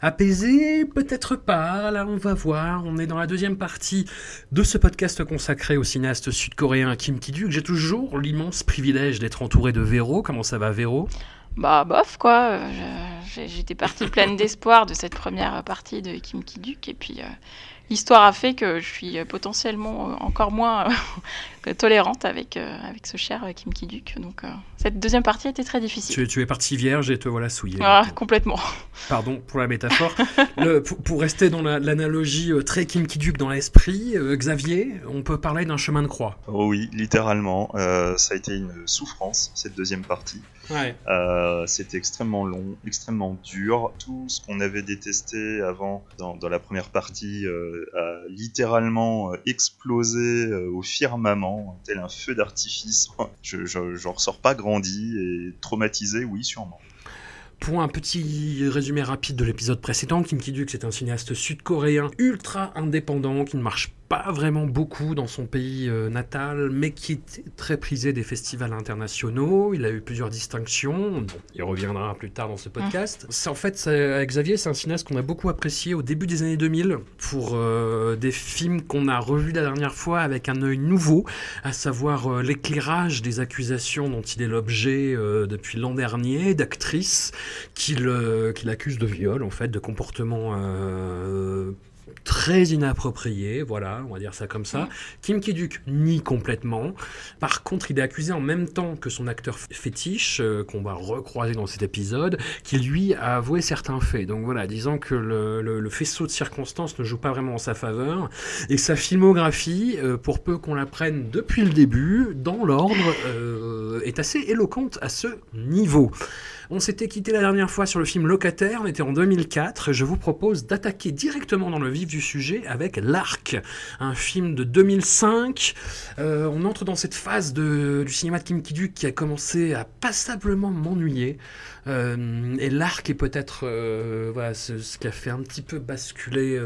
apaisée, peut-être pas, là on va voir, on est dans la deuxième partie de ce podcast consacré au cinéaste sud-coréen Kim Ki-duk. J'ai toujours l'immense privilège d'être entouré de Véro, comment ça va Véro? Bah bof quoi, Euh, j'étais partie pleine d'espoir de cette première partie de Kim Ki-duk. Et puis euh, l'histoire a fait que je suis euh, potentiellement euh, encore moins euh, tolérante avec, euh, avec ce cher Kim Ki-duk. Donc euh, cette deuxième partie était très difficile. tu, tu es parti vierge et te voilà souillé. Ah, complètement. Pardon pour la métaphore. Le- pour, pour rester dans la- l'analogie euh, très Kim Ki-duk dans l'esprit, euh, Xavier, on peut parler d'un chemin de croix. Oh oui, littéralement. Euh, ça a été une souffrance, cette deuxième partie. Ouais. Euh, C'était extrêmement long, extrêmement dur. Tout ce qu'on avait détesté avant dans, dans la première partie euh, a littéralement euh, explosé euh, au firmament, tel un feu d'artifice. Je je- j'en ressors pas grandi et traumatisé, oui, sûrement. Pour un petit résumé rapide de l'épisode précédent, Kim Ki-duk c'est un cinéaste sud-coréen ultra indépendant qui ne marche pas vraiment beaucoup dans son pays euh, natal, mais qui est très prisé des festivals internationaux. Il a eu plusieurs distinctions. Bon, il reviendra plus tard dans ce podcast. C'est en fait, avec Xavier, c'est un cinéaste qu'on a beaucoup apprécié au début des années 2000 pour euh, des films qu'on a revus la dernière fois avec un œil nouveau, à savoir euh, l'éclairage des accusations dont il est l'objet euh, depuis l'an dernier, d'actrices qu'il euh, accuse de viol, en fait, de comportement euh, très inapproprié, voilà, on va dire ça comme ça. Kim Ki-duk nie complètement. Par contre, il est accusé en même temps que son acteur fétiche, euh, qu'on va recroiser dans cet épisode, qui lui a avoué certains faits. Donc voilà, disant que le, le- le faisceau de circonstances ne joue pas vraiment en sa faveur, et que sa filmographie, euh, pour peu qu'on la prenne depuis le début, dans l'ordre, euh, est assez éloquente à ce niveau. On s'était quitté la dernière fois sur le film Locataire, on était en 2004. Je vous propose d'attaquer directement dans le vif du sujet avec L'Arc, un film de 2005. Euh, on entre dans cette phase du cinéma de Kim Ki-duk qui a commencé à passablement m'ennuyer. Euh, et L'Arc est peut-être euh, voilà, ce, ce qui a fait un petit peu basculer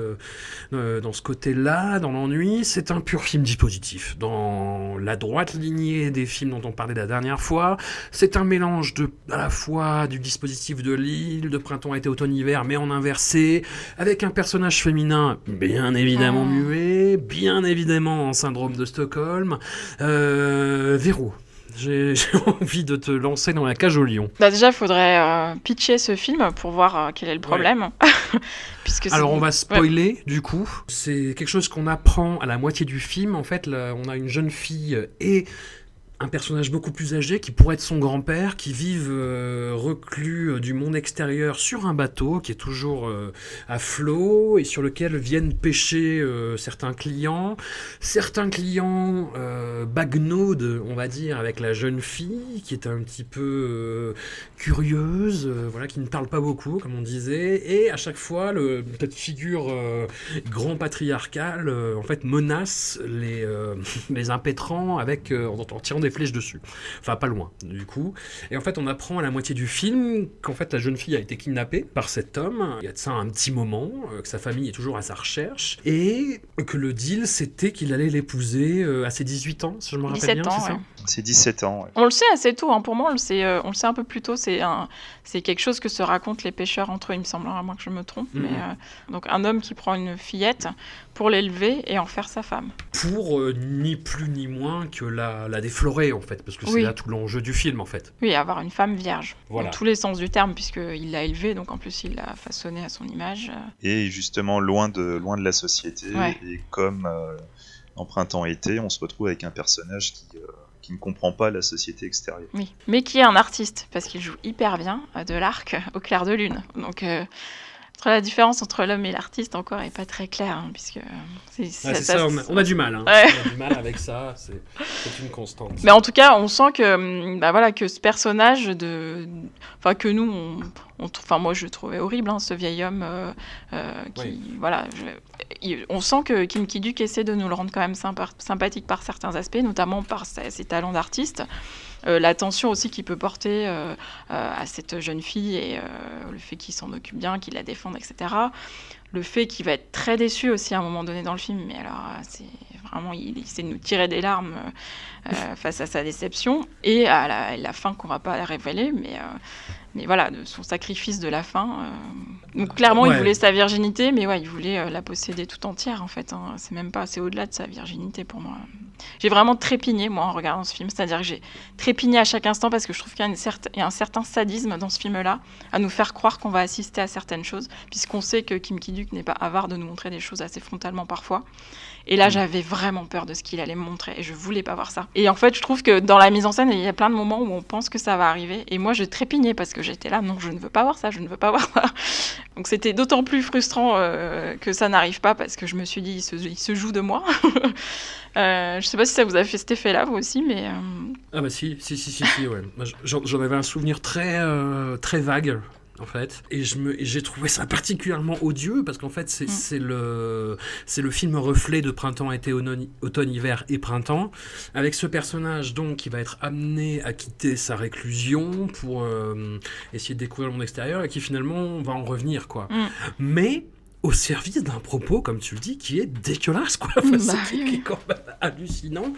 euh, dans ce côté-là, dans l'ennui. C'est un pur film dispositif, dans la droite lignée des films dont on parlait la dernière fois. C'est un mélange de, à la fois du dispositif de l'île, de printemps, été, automne, hiver, mais en inversé, avec un personnage féminin bien évidemment Mm. muet, bien évidemment en syndrome de Stockholm. Véro, j'ai envie de te lancer dans la cage au lion. Bah, déjà, il faudrait euh, pitcher ce film pour voir euh, quel est le problème. Puisque Alors on va Ouais. spoiler du coup. C'est quelque chose qu'on apprend à la moitié du film. En fait, là, on a une jeune fille et un personnage beaucoup plus âgé qui pourrait être son grand-père, qui vivent euh, reclus euh, du monde extérieur sur un bateau qui est toujours euh, à flot et sur lequel viennent pêcher euh, certains clients. Certains clients bagnaudent, on va dire, avec la jeune fille qui est un petit peu curieuse, voilà, qui ne parle pas beaucoup, comme on disait, et à chaque fois, le, cette figure grand patriarcale, en fait, menace les, les impétrants avec, en tirant des flèches dessus. Enfin, pas loin, du coup. Et en fait, on apprend à la moitié du film qu'en fait, la jeune fille a été kidnappée par cet homme. Il y a de ça un petit moment, euh, que sa famille est toujours à sa recherche, et que le deal, c'était qu'il allait l'épouser euh, à ses 18 ans, si je me rappelle 17 bien, ans, c'est ça ouais. C'est 17 ans. ouais. On le sait assez tôt, hein. pour moi on le sait, euh, on le sait un peu plus tôt, c'est un, c'est quelque chose que se racontent les pêcheurs entre eux, il me semble, hein, à moins que je me trompe. Mhm. Mais, euh, donc un homme qui prend une fillette pour l'élever et en faire sa femme. pour euh, ni plus ni moins que la, la restaurer en fait, parce que c'est Oui. là tout l'enjeu du film en fait. Oui, avoir une femme vierge. Voilà. Dans tous les sens du terme, puisqu'il l'a élevée, donc en plus il l'a façonnée à son image. euh. Et justement, loin de, loin de la société, Ouais. et comme euh, en printemps-été, on se retrouve avec un personnage qui, euh, qui ne comprend pas la société extérieure. Oui, mais qui est un artiste, parce qu'il joue hyper bien de l'arc au clair de lune. Donc, euh, entre la différence entre l'homme et l'artiste encore est pas très claire, hein, puisque c'est Ah, c'est ça- ça, on, a, on a du mal. Hein. Ouais. On a du mal avec ça, c'est c'est une constante. Mais en tout cas, on sent que, hum, bah voilà, que ce personnage de, enfin que nous, on, enfin moi je le trouvais horrible, hein, ce vieil homme euh, euh, qui, Oui. voilà, je- il- on sent que Kim Ki-duk essaie de nous le rendre quand même sympa- sympathique par certains aspects, notamment par ses, ses talents d'artiste. Euh, L'attention aussi qu'il peut porter euh, euh, à cette jeune fille et le fait qu'il s'en occupe bien, qu'il la défende, etc. Le fait qu'il va être très déçu aussi à un moment donné dans le film, mais alors c'est vraiment, il, il essaie de nous tirer des larmes face à sa déception et à la, fin qu'on va pas révéler, mais, mais voilà, de son sacrifice de la fin. euh. Donc clairement, Ouais. il voulait sa virginité, mais ouais, il voulait euh, la posséder tout entière en fait. hein. C'est même pas, c'est au-delà de sa virginité pour moi. J'ai vraiment trépigné moi en regardant ce film, c'est-à-dire que j'ai trépigné à chaque instant parce que je trouve qu'il y y a un certain sadisme dans ce film-là, à nous faire croire qu'on va assister à certaines choses, puisqu'on sait que Kim Ki-duk n'est pas avare de nous montrer des choses assez frontalement parfois. Et là, j'avais vraiment peur de ce qu'il allait me montrer et je voulais pas voir ça. Et en fait, je trouve que dans la mise en scène, il y a plein de moments où on pense que ça va arriver. Et moi, je trépignais parce que j'étais là, non, je ne veux pas voir ça, je ne veux pas voir ça. Donc c'était d'autant plus frustrant euh, que ça n'arrive pas parce que je me suis dit, il se, il se joue de moi. euh, je sais pas si ça vous a fait cet effet-là, vous aussi, mais. euh, Ah bah si, si, si, si, si ouais. J'en avais un souvenir très, euh, très vague. En fait, et j'ai trouvé ça particulièrement odieux parce qu'en fait c'est Mm. le, le film reflet de printemps, été, automne, hiver et printemps, avec ce personnage donc qui va être amené à quitter sa réclusion pour euh, essayer de découvrir le monde extérieur et qui finalement va en revenir quoi. Mm. Mais au service d'un propos, comme tu le dis, qui est dégueulasse, quoi. Enfin, Bah c'est oui. quand même hallucinant.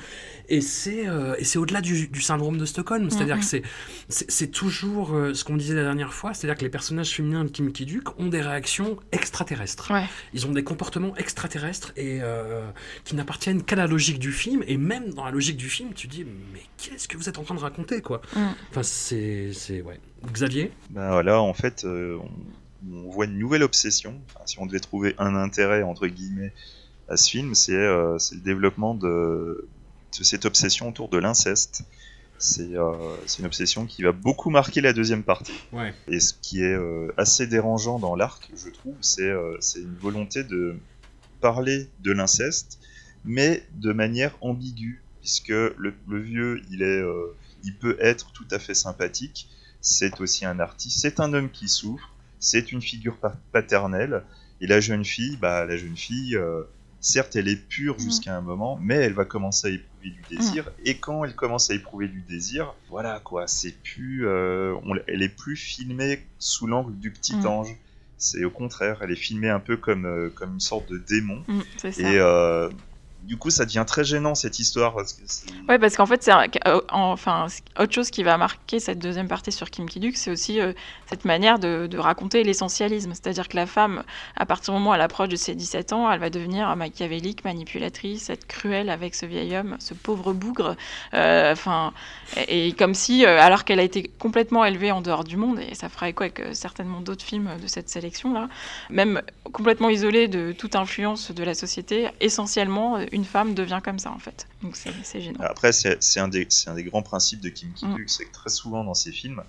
Et c'est euh, et c'est au-delà du, du syndrome de Stockholm. C'est-à-dire Mhm. que c'est- c'est c'est toujours euh, ce qu'on disait la dernière fois, c'est-à-dire que les personnages féminins de Kim Ki-duk ont des réactions extraterrestres. Ouais. Ils ont des comportements extraterrestres et euh, qui n'appartiennent qu'à la logique du film. Et même dans la logique du film, tu dis mais qu'est-ce que vous êtes en train de raconter, quoi Mm. Enfin, c'est c'est ouais. Xavier? Ben voilà, en fait, euh, on, on voit une nouvelle obsession. Enfin, si on devait trouver un intérêt, entre guillemets, à ce film, c'est euh, c'est le développement de cette obsession autour de l'inceste. C'est euh, c'est une obsession qui va beaucoup marquer la deuxième partie. Ouais. Et ce qui est euh, assez dérangeant dans l'arc, je trouve, c'est euh, c'est une volonté de parler de l'inceste, mais de manière ambiguë, puisque le, le vieux, il est, il peut être tout à fait sympathique. C'est aussi un artiste, c'est un homme qui souffre, c'est une figure pa- paternelle. Et la jeune fille, bah la jeune fille, certes, elle est pure jusqu'à un moment, mais elle va commencer à éprouver du désir. Et quand elle commence à éprouver du désir, voilà quoi, c'est plus, euh, on- elle est plus filmée sous l'angle du petit Mm. ange. C'est au contraire, elle est filmée un peu comme, euh, comme une sorte de démon. Mm, c'est ça. Et euh, du coup, ça devient très gênant cette histoire parce Ouais, parce qu'en fait, c'est euh, enfin, autre chose qui va marquer cette deuxième partie sur Kim Ki-duk, c'est aussi euh, cette manière de, raconter l'essentialisme. C'est-à-dire que la femme, à partir du moment où elle approche de ses 17 ans, elle va devenir machiavélique, manipulatrice, être cruelle avec ce vieil homme, ce pauvre bougre. Euh, Enfin, et, comme si, alors qu'elle a été complètement élevée en dehors du monde, et ça fera écho avec certainement d'autres films de cette sélection-là, même complètement isolée de toute influence de la société, essentiellement, une femme devient comme ça, en fait. Donc c'est gênant. Après, c'est un, des- un des grands principes de Kim Ki-duk, c'est que très souvent dans ses films,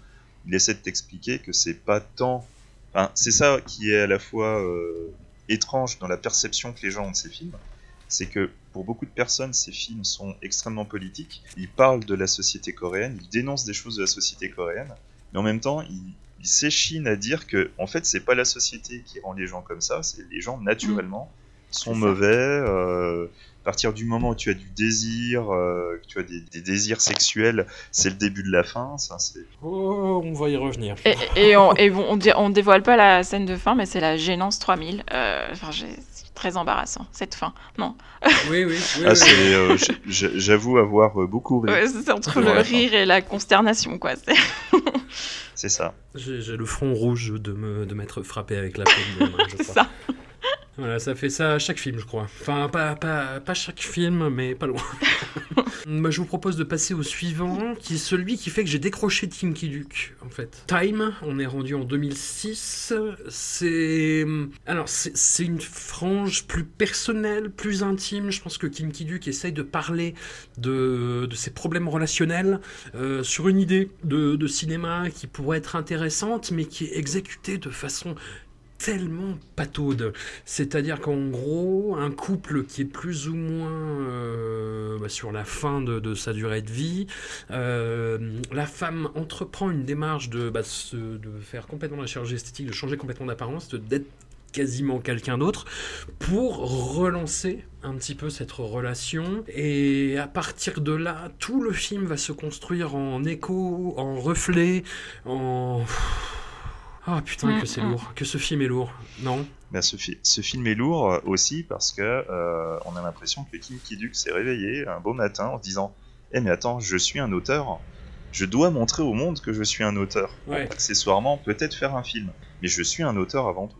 il essaie de t'expliquer que c'est pas tant. Enfin, c'est ça qui est à la fois euh, étrange dans la perception que les gens ont de ces films. C'est que pour beaucoup de personnes, ces films sont extrêmement politiques. Ils parlent de la société coréenne, ils dénoncent des choses de la société coréenne, mais en même temps, ils, ils s'échinent à dire que, en fait, c'est pas la société qui rend les gens comme ça, c'est les gens naturellement sont C'est ça. mauvais. euh, partir du moment où tu as du désir, euh, que tu as des, des désirs sexuels, c'est le début de la fin. Ça, c'est Oh, on va y revenir. Et, et on, et bon, on, dé- on dévoile pas la scène de fin, mais c'est la gênance 3000. Euh, Enfin, c'est très embarrassant, cette fin. Non. Oui, oui. oui, Ah, oui. euh, j'avoue avoir beaucoup ri. Ouais, c'est entre le rire et la consternation, quoi. C'est- C'est ça. J'ai le front rouge de me de m'être frappé avec la paume de main, je C'est crois. ça. Voilà, ça fait ça à chaque film, je crois. Enfin, pas, pas, pas chaque film, mais pas loin. Moi, je vous propose de passer au suivant, qui est celui qui fait que j'ai décroché Tim Kiduk, en fait. Time, on est rendu en 2006. C'est. Alors, c'est une frange plus personnelle, plus intime. Je pense que Kim Kiduk essaye de parler de, de ses problèmes relationnels euh, sur une idée de, de cinéma qui pourrait être intéressante, mais qui est exécutée de façon tellement pataude. C'est-à-dire qu'en gros, un couple qui est plus ou moins euh, bah, sur la fin de, sa durée de vie, euh, la femme entreprend une démarche de, bah, se- de faire complètement la chirurgie esthétique, de changer complètement d'apparence, d'être quasiment quelqu'un d'autre pour relancer un petit peu cette relation et à partir de là tout le film va se construire en écho en reflet en ah putain Mm, que c'est mm. lourd que ce film est lourd non Ben, ce, fi- ce film est lourd euh, aussi parce que euh, on a l'impression que Kim Kiduk s'est réveillé un beau matin en se disant Eh mais attends, je suis un auteur, je dois montrer au monde que je suis un auteur. Ouais. Accessoirement, peut-être faire un film, mais je suis un auteur avant tout.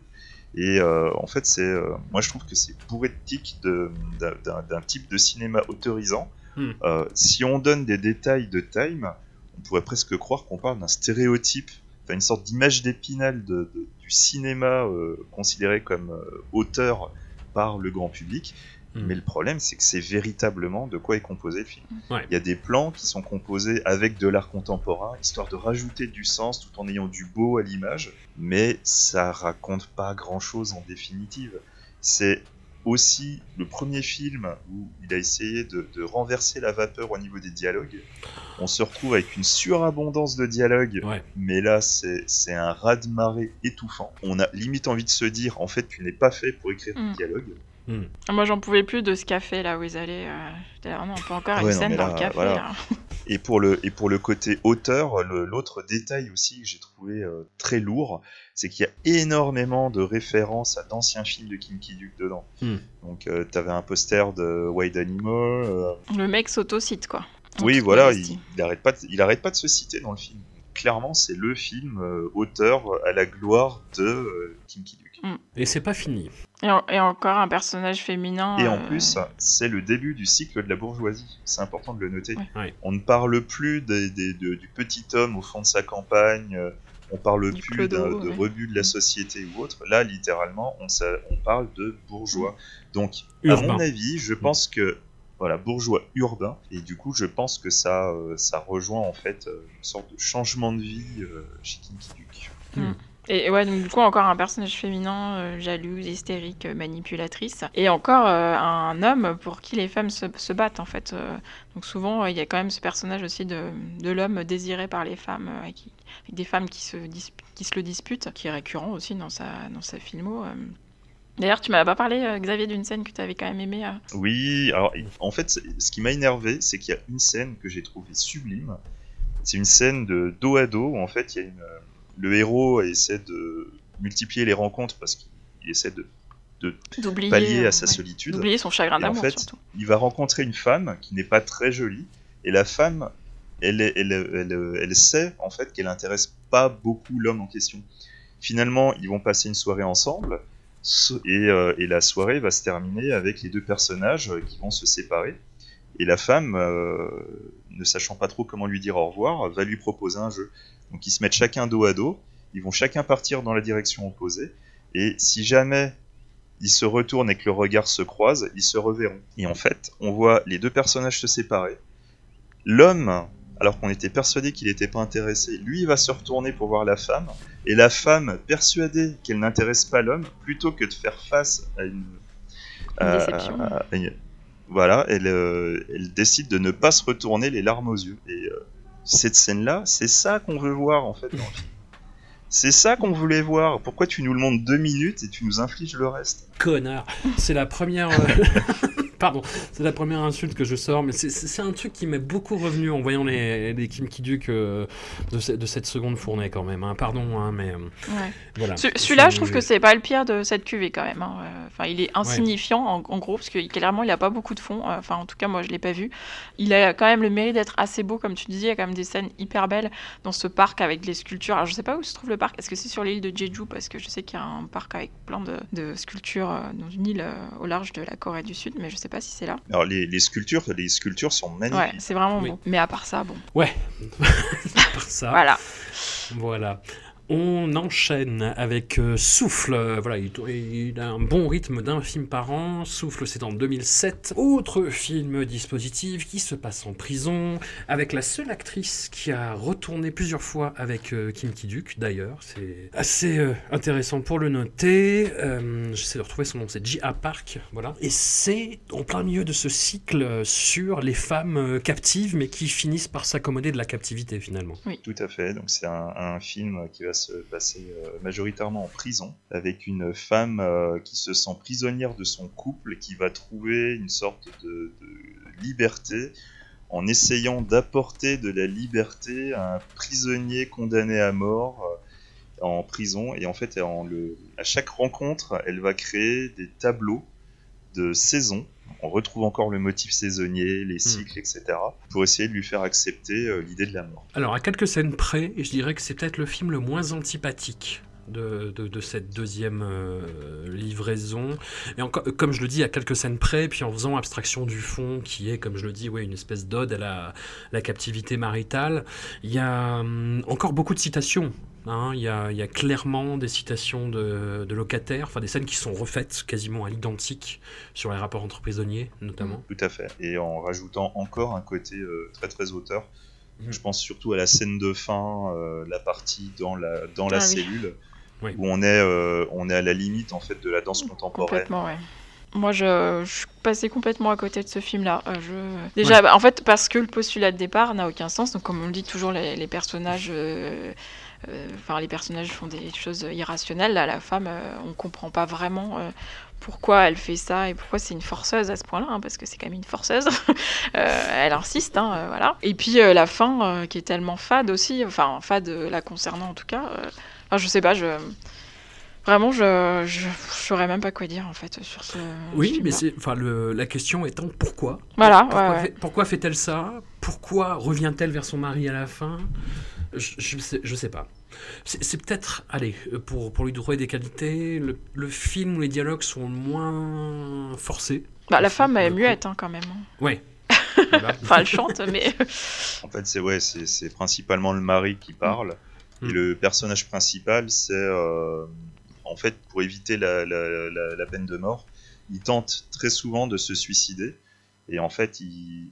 Et euh, en fait, c'est, euh, moi je trouve que c'est bourré de tics de- d'un- type de cinéma autorisant. Hmm. Euh, si on donne des détails de Time, on pourrait presque croire qu'on parle d'un stéréotype, une sorte d'image d'épinal de- de- du cinéma euh, considéré comme euh, auteur par le grand public. Hmm. Mais le problème, c'est que c'est véritablement de quoi est composé le film. Ouais. Il y a des plans qui sont composés avec de l'art contemporain, histoire de rajouter du sens tout en ayant du beau à l'image, mais ça raconte pas grand-chose en définitive. C'est aussi le premier film où il a essayé de, de renverser la vapeur au niveau des dialogues. On se retrouve avec une surabondance de dialogues, Ouais. mais là c'est un raz-de-marée étouffant. On a limite envie de se dire, en fait, tu n'es pas fait pour écrire Mm. des dialogues. Moi, j'en pouvais plus de ce café là où ils allaient. euh, non, on peut encore Ah une non, scène dans là, le café. voilà. là. Et pour le, et pour le côté auteur, l'autre détail aussi que j'ai trouvé euh, très lourd, c'est qu'il y a énormément de références à d'anciens films de Kim Ki-duk dedans. Hmm. Donc euh, t'avais un poster de Wild Animal. euh, Le mec s'auto-cite quoi. Oui, voilà, il, il arrête pas de, il arrête pas de se citer dans le film. Clairement, c'est le film euh, auteur à la gloire de euh, Kim Ki-duk. et c'est pas fini Et, en- et encore un personnage féminin. Et en plus, c'est le début du cycle de la bourgeoisie. C'est important de le noter. Ouais. Ouais. On ne parle plus des- des- de- du petit homme au fond de sa campagne. On parle Du plus clodo, de ouais. rebut de la société ou autre. Là, littéralement, on, parle de bourgeois. Donc, à mon avis, je pense que voilà, bourgeois urbain. Et du coup, je pense que ça, euh, ça rejoint en fait euh, une sorte de changement de vie euh, chez Kim Ki-duk. Et ouais, donc du coup, encore un personnage féminin euh, jalouse, hystérique, euh, manipulatrice. Et encore euh, un homme pour qui les femmes se, battent, en fait. Donc souvent, il y a quand même ce personnage aussi de, l'homme désiré par les femmes, avec des femmes qui se, qui se le disputent, qui est récurrent aussi dans sa, dans filmo. D'ailleurs, tu m'as pas parlé, Xavier, d'une scène que tu avais quand même aimée. Oui, alors en fait, ce qui m'a énervé, c'est qu'il y a une scène que j'ai trouvée sublime. C'est une scène de dos à dos où en fait, il y a une, le héros essaie de multiplier les rencontres parce qu'il essaie de pallier euh, à sa ouais, solitude. d'oublier son chagrin Et en d'amour, fait, surtout. il va rencontrer une femme qui n'est pas très jolie, et la femme, elle, elle, elle, elle sait en fait qu'elle intéresse pas beaucoup l'homme en question. Finalement, ils vont passer une soirée ensemble, et, euh, et la soirée va se terminer avec les deux personnages euh, qui vont se séparer. Et la femme, euh, ne sachant pas trop comment lui dire au revoir, va lui proposer un jeu. Donc ils se mettent chacun dos à dos, ils vont chacun partir dans la direction opposée, et si jamais ils se retournent et que le regard se croise, ils se reverront. Et en fait, on voit les deux personnages se séparer. L'homme, alors qu'on était persuadé qu'il n'était pas intéressé, lui va se retourner pour voir la femme, et la femme, persuadée qu'elle n'intéresse pas l'homme, plutôt que de faire face à une... à- déception. à- à une- voilà, elle, euh, elle décide de ne pas se retourner les larmes aux yeux. Et euh, cette scène-là, c'est ça qu'on veut voir en fait dans le film. C'est ça qu'on voulait voir. Pourquoi tu nous le montres deux minutes et tu nous infliges le reste? Connard c'est la première euh, Pardon, c'est la première insulte que je sors, mais c'est- un truc qui m'est beaucoup revenu en voyant les, les Kim Ki-duk euh, de, ce- de cette seconde fournée quand même. hein. Pardon, hein, mais euh, Ouais. voilà. Ce- Celui-là, je trouve que c'est pas le pire de cette cuvée quand même. hein. Euh, Enfin, il est insignifiant en, en gros parce que clairement, il a pas beaucoup de fond. Enfin, en tout cas, moi, je l'ai pas vu. Il a quand même le mérite d'être assez beau, comme tu disais. Il y a quand même des scènes hyper belles dans ce parc avec les sculptures. Alors, je sais pas où se trouve le parc. Est-ce que c'est sur l'île de Jeju? Parce que je sais qu'il y a un parc avec plein de, de sculptures dans une île au large de la Corée du Sud, mais je sais pas si c'est là. Alors les, les sculptures, les sculptures sont magnifiques. Ouais, c'est vraiment Oui. beau. Mais à part ça, bon, Ouais, par ça. voilà. Voilà. On enchaîne avec euh, Souffle. Voilà, il, il a un bon rythme d'un film par an. Souffle, c'est en 2007. Autre film dispositif qui se passe en prison avec la seule actrice qui a retourné plusieurs fois avec euh, Kim Ki-duk. D'ailleurs, c'est assez euh, intéressant pour le noter. Euh, J'essaie de retrouver son nom. C'est Ji-A Park. Voilà. Et c'est en plein milieu de ce cycle sur les femmes euh, captives, mais qui finissent par s'accommoder de la captivité finalement. Tout à fait. Donc c'est un, un film qui va se passer euh, majoritairement en prison, avec une femme euh, qui se sent prisonnière de son couple, et qui va trouver une sorte de, liberté en essayant d'apporter de la liberté à un prisonnier condamné à mort euh, en prison. Et en fait, à chaque rencontre, elle va créer des tableaux de saison. On retrouve encore le motif saisonnier, les cycles, etc. pour essayer de lui faire accepter euh, l'idée de la mort. Alors, à quelques scènes près, je dirais que c'est peut-être le film le moins antipathique. De, de- de cette deuxième euh, livraison. Et encore, comme je le dis, à quelques scènes près, puis en faisant abstraction du fond, qui est, comme je le dis, ouais, une espèce d'ode à la, la captivité maritale, il y a hum, encore beaucoup de citations. hein. Il y, a, il y a clairement des citations de, de locataires, enfin des scènes qui sont refaites quasiment à l'identique sur les rapports entre prisonniers, notamment. Tout à fait. Et en rajoutant encore un côté euh, très très auteur. Mhm. Je pense surtout à la scène de fin, euh, la partie dans la, dans la Ah oui. cellule, Oui. où on est, euh, on est à la limite en fait de la danse contemporaine. Complètement, ouais. Moi, je, je suis passée complètement à côté de ce film-là. Euh, je... Déjà, bah, en fait, parce que le postulat de départ n'a aucun sens. Donc, comme on le dit toujours, les, les personnages, euh, euh, enfin, les personnages font des choses irrationnelles. Là, la femme, euh, on comprend pas vraiment euh, pourquoi elle fait ça et pourquoi c'est une forceuse à ce point-là, hein, parce que c'est quand même une forceuse. Euh, elle insiste, hein, euh, voilà. Et puis euh, la fin, euh, qui est tellement fade aussi, enfin fade euh, la concernant en tout cas. Enfin, je sais pas, je vraiment, je je je saurais même pas quoi dire en fait sur ce. Oui, mais c'est, enfin, le- la question étant pourquoi Voilà, Pourquoi, ouais, ouais. fait- pourquoi fait-elle ça Pourquoi revient-elle vers son mari à la fin je, je sais, je sais pas. C'est, c'est peut-être, allez, pour, pour lui trouver des qualités, le, le film où les dialogues sont moins forcés. Bah, la femme est muette hein, quand même. hein. Ouais. Enfin, elle chante, mais En fait, c'est ouais, c'est c'est principalement le mari qui parle. Mm. Et le personnage principal, c'est euh, en fait pour éviter la, la, la, la peine de mort, il tente très souvent de se suicider. Et en fait, il,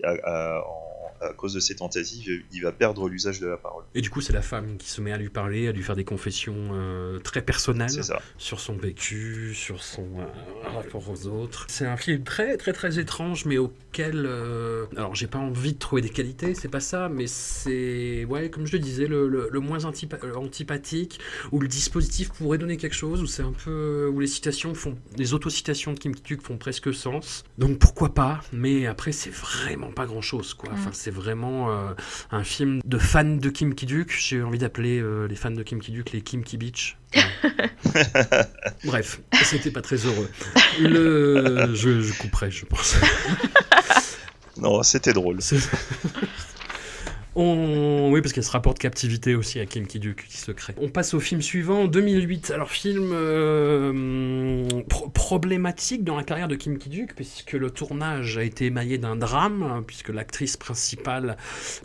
à cause de ses tentatives, il va perdre l'usage de la parole. Et du coup, c'est la femme qui se met à lui parler, à lui faire des confessions euh, très personnelles. Sur son vécu, sur son euh, rapport aux autres. C'est un film très très très étrange, mais auquel, euh, alors j'ai pas envie de trouver des qualités, c'est pas ça, mais c'est, ouais, comme je le disais, le, le- le moins antipa- antipathique, où le dispositif pourrait donner quelque chose, où c'est un peu, où les citations font, les autocitations de Kim Ki-duk font presque sens. Donc pourquoi pas, mais après c'est vraiment pas grand chose, quoi. Enfin, c'est vraiment euh, un film de fans de Kim Ki-duk. J'ai envie d'appeler euh, les fans de Kim Ki-duk les Kim Ki-Beach. Bref, c'était pas très heureux. Le... Je, je couperai, je pense. Non, c'était drôle. Oui, parce qu'il y a captivité aussi à Kim Ki-duk qui se crée. On passe au film suivant, 2008. Alors, film euh, pro- problématique dans la carrière de Kim Ki-duk, puisque le tournage a été émaillé d'un drame, puisque l'actrice principale...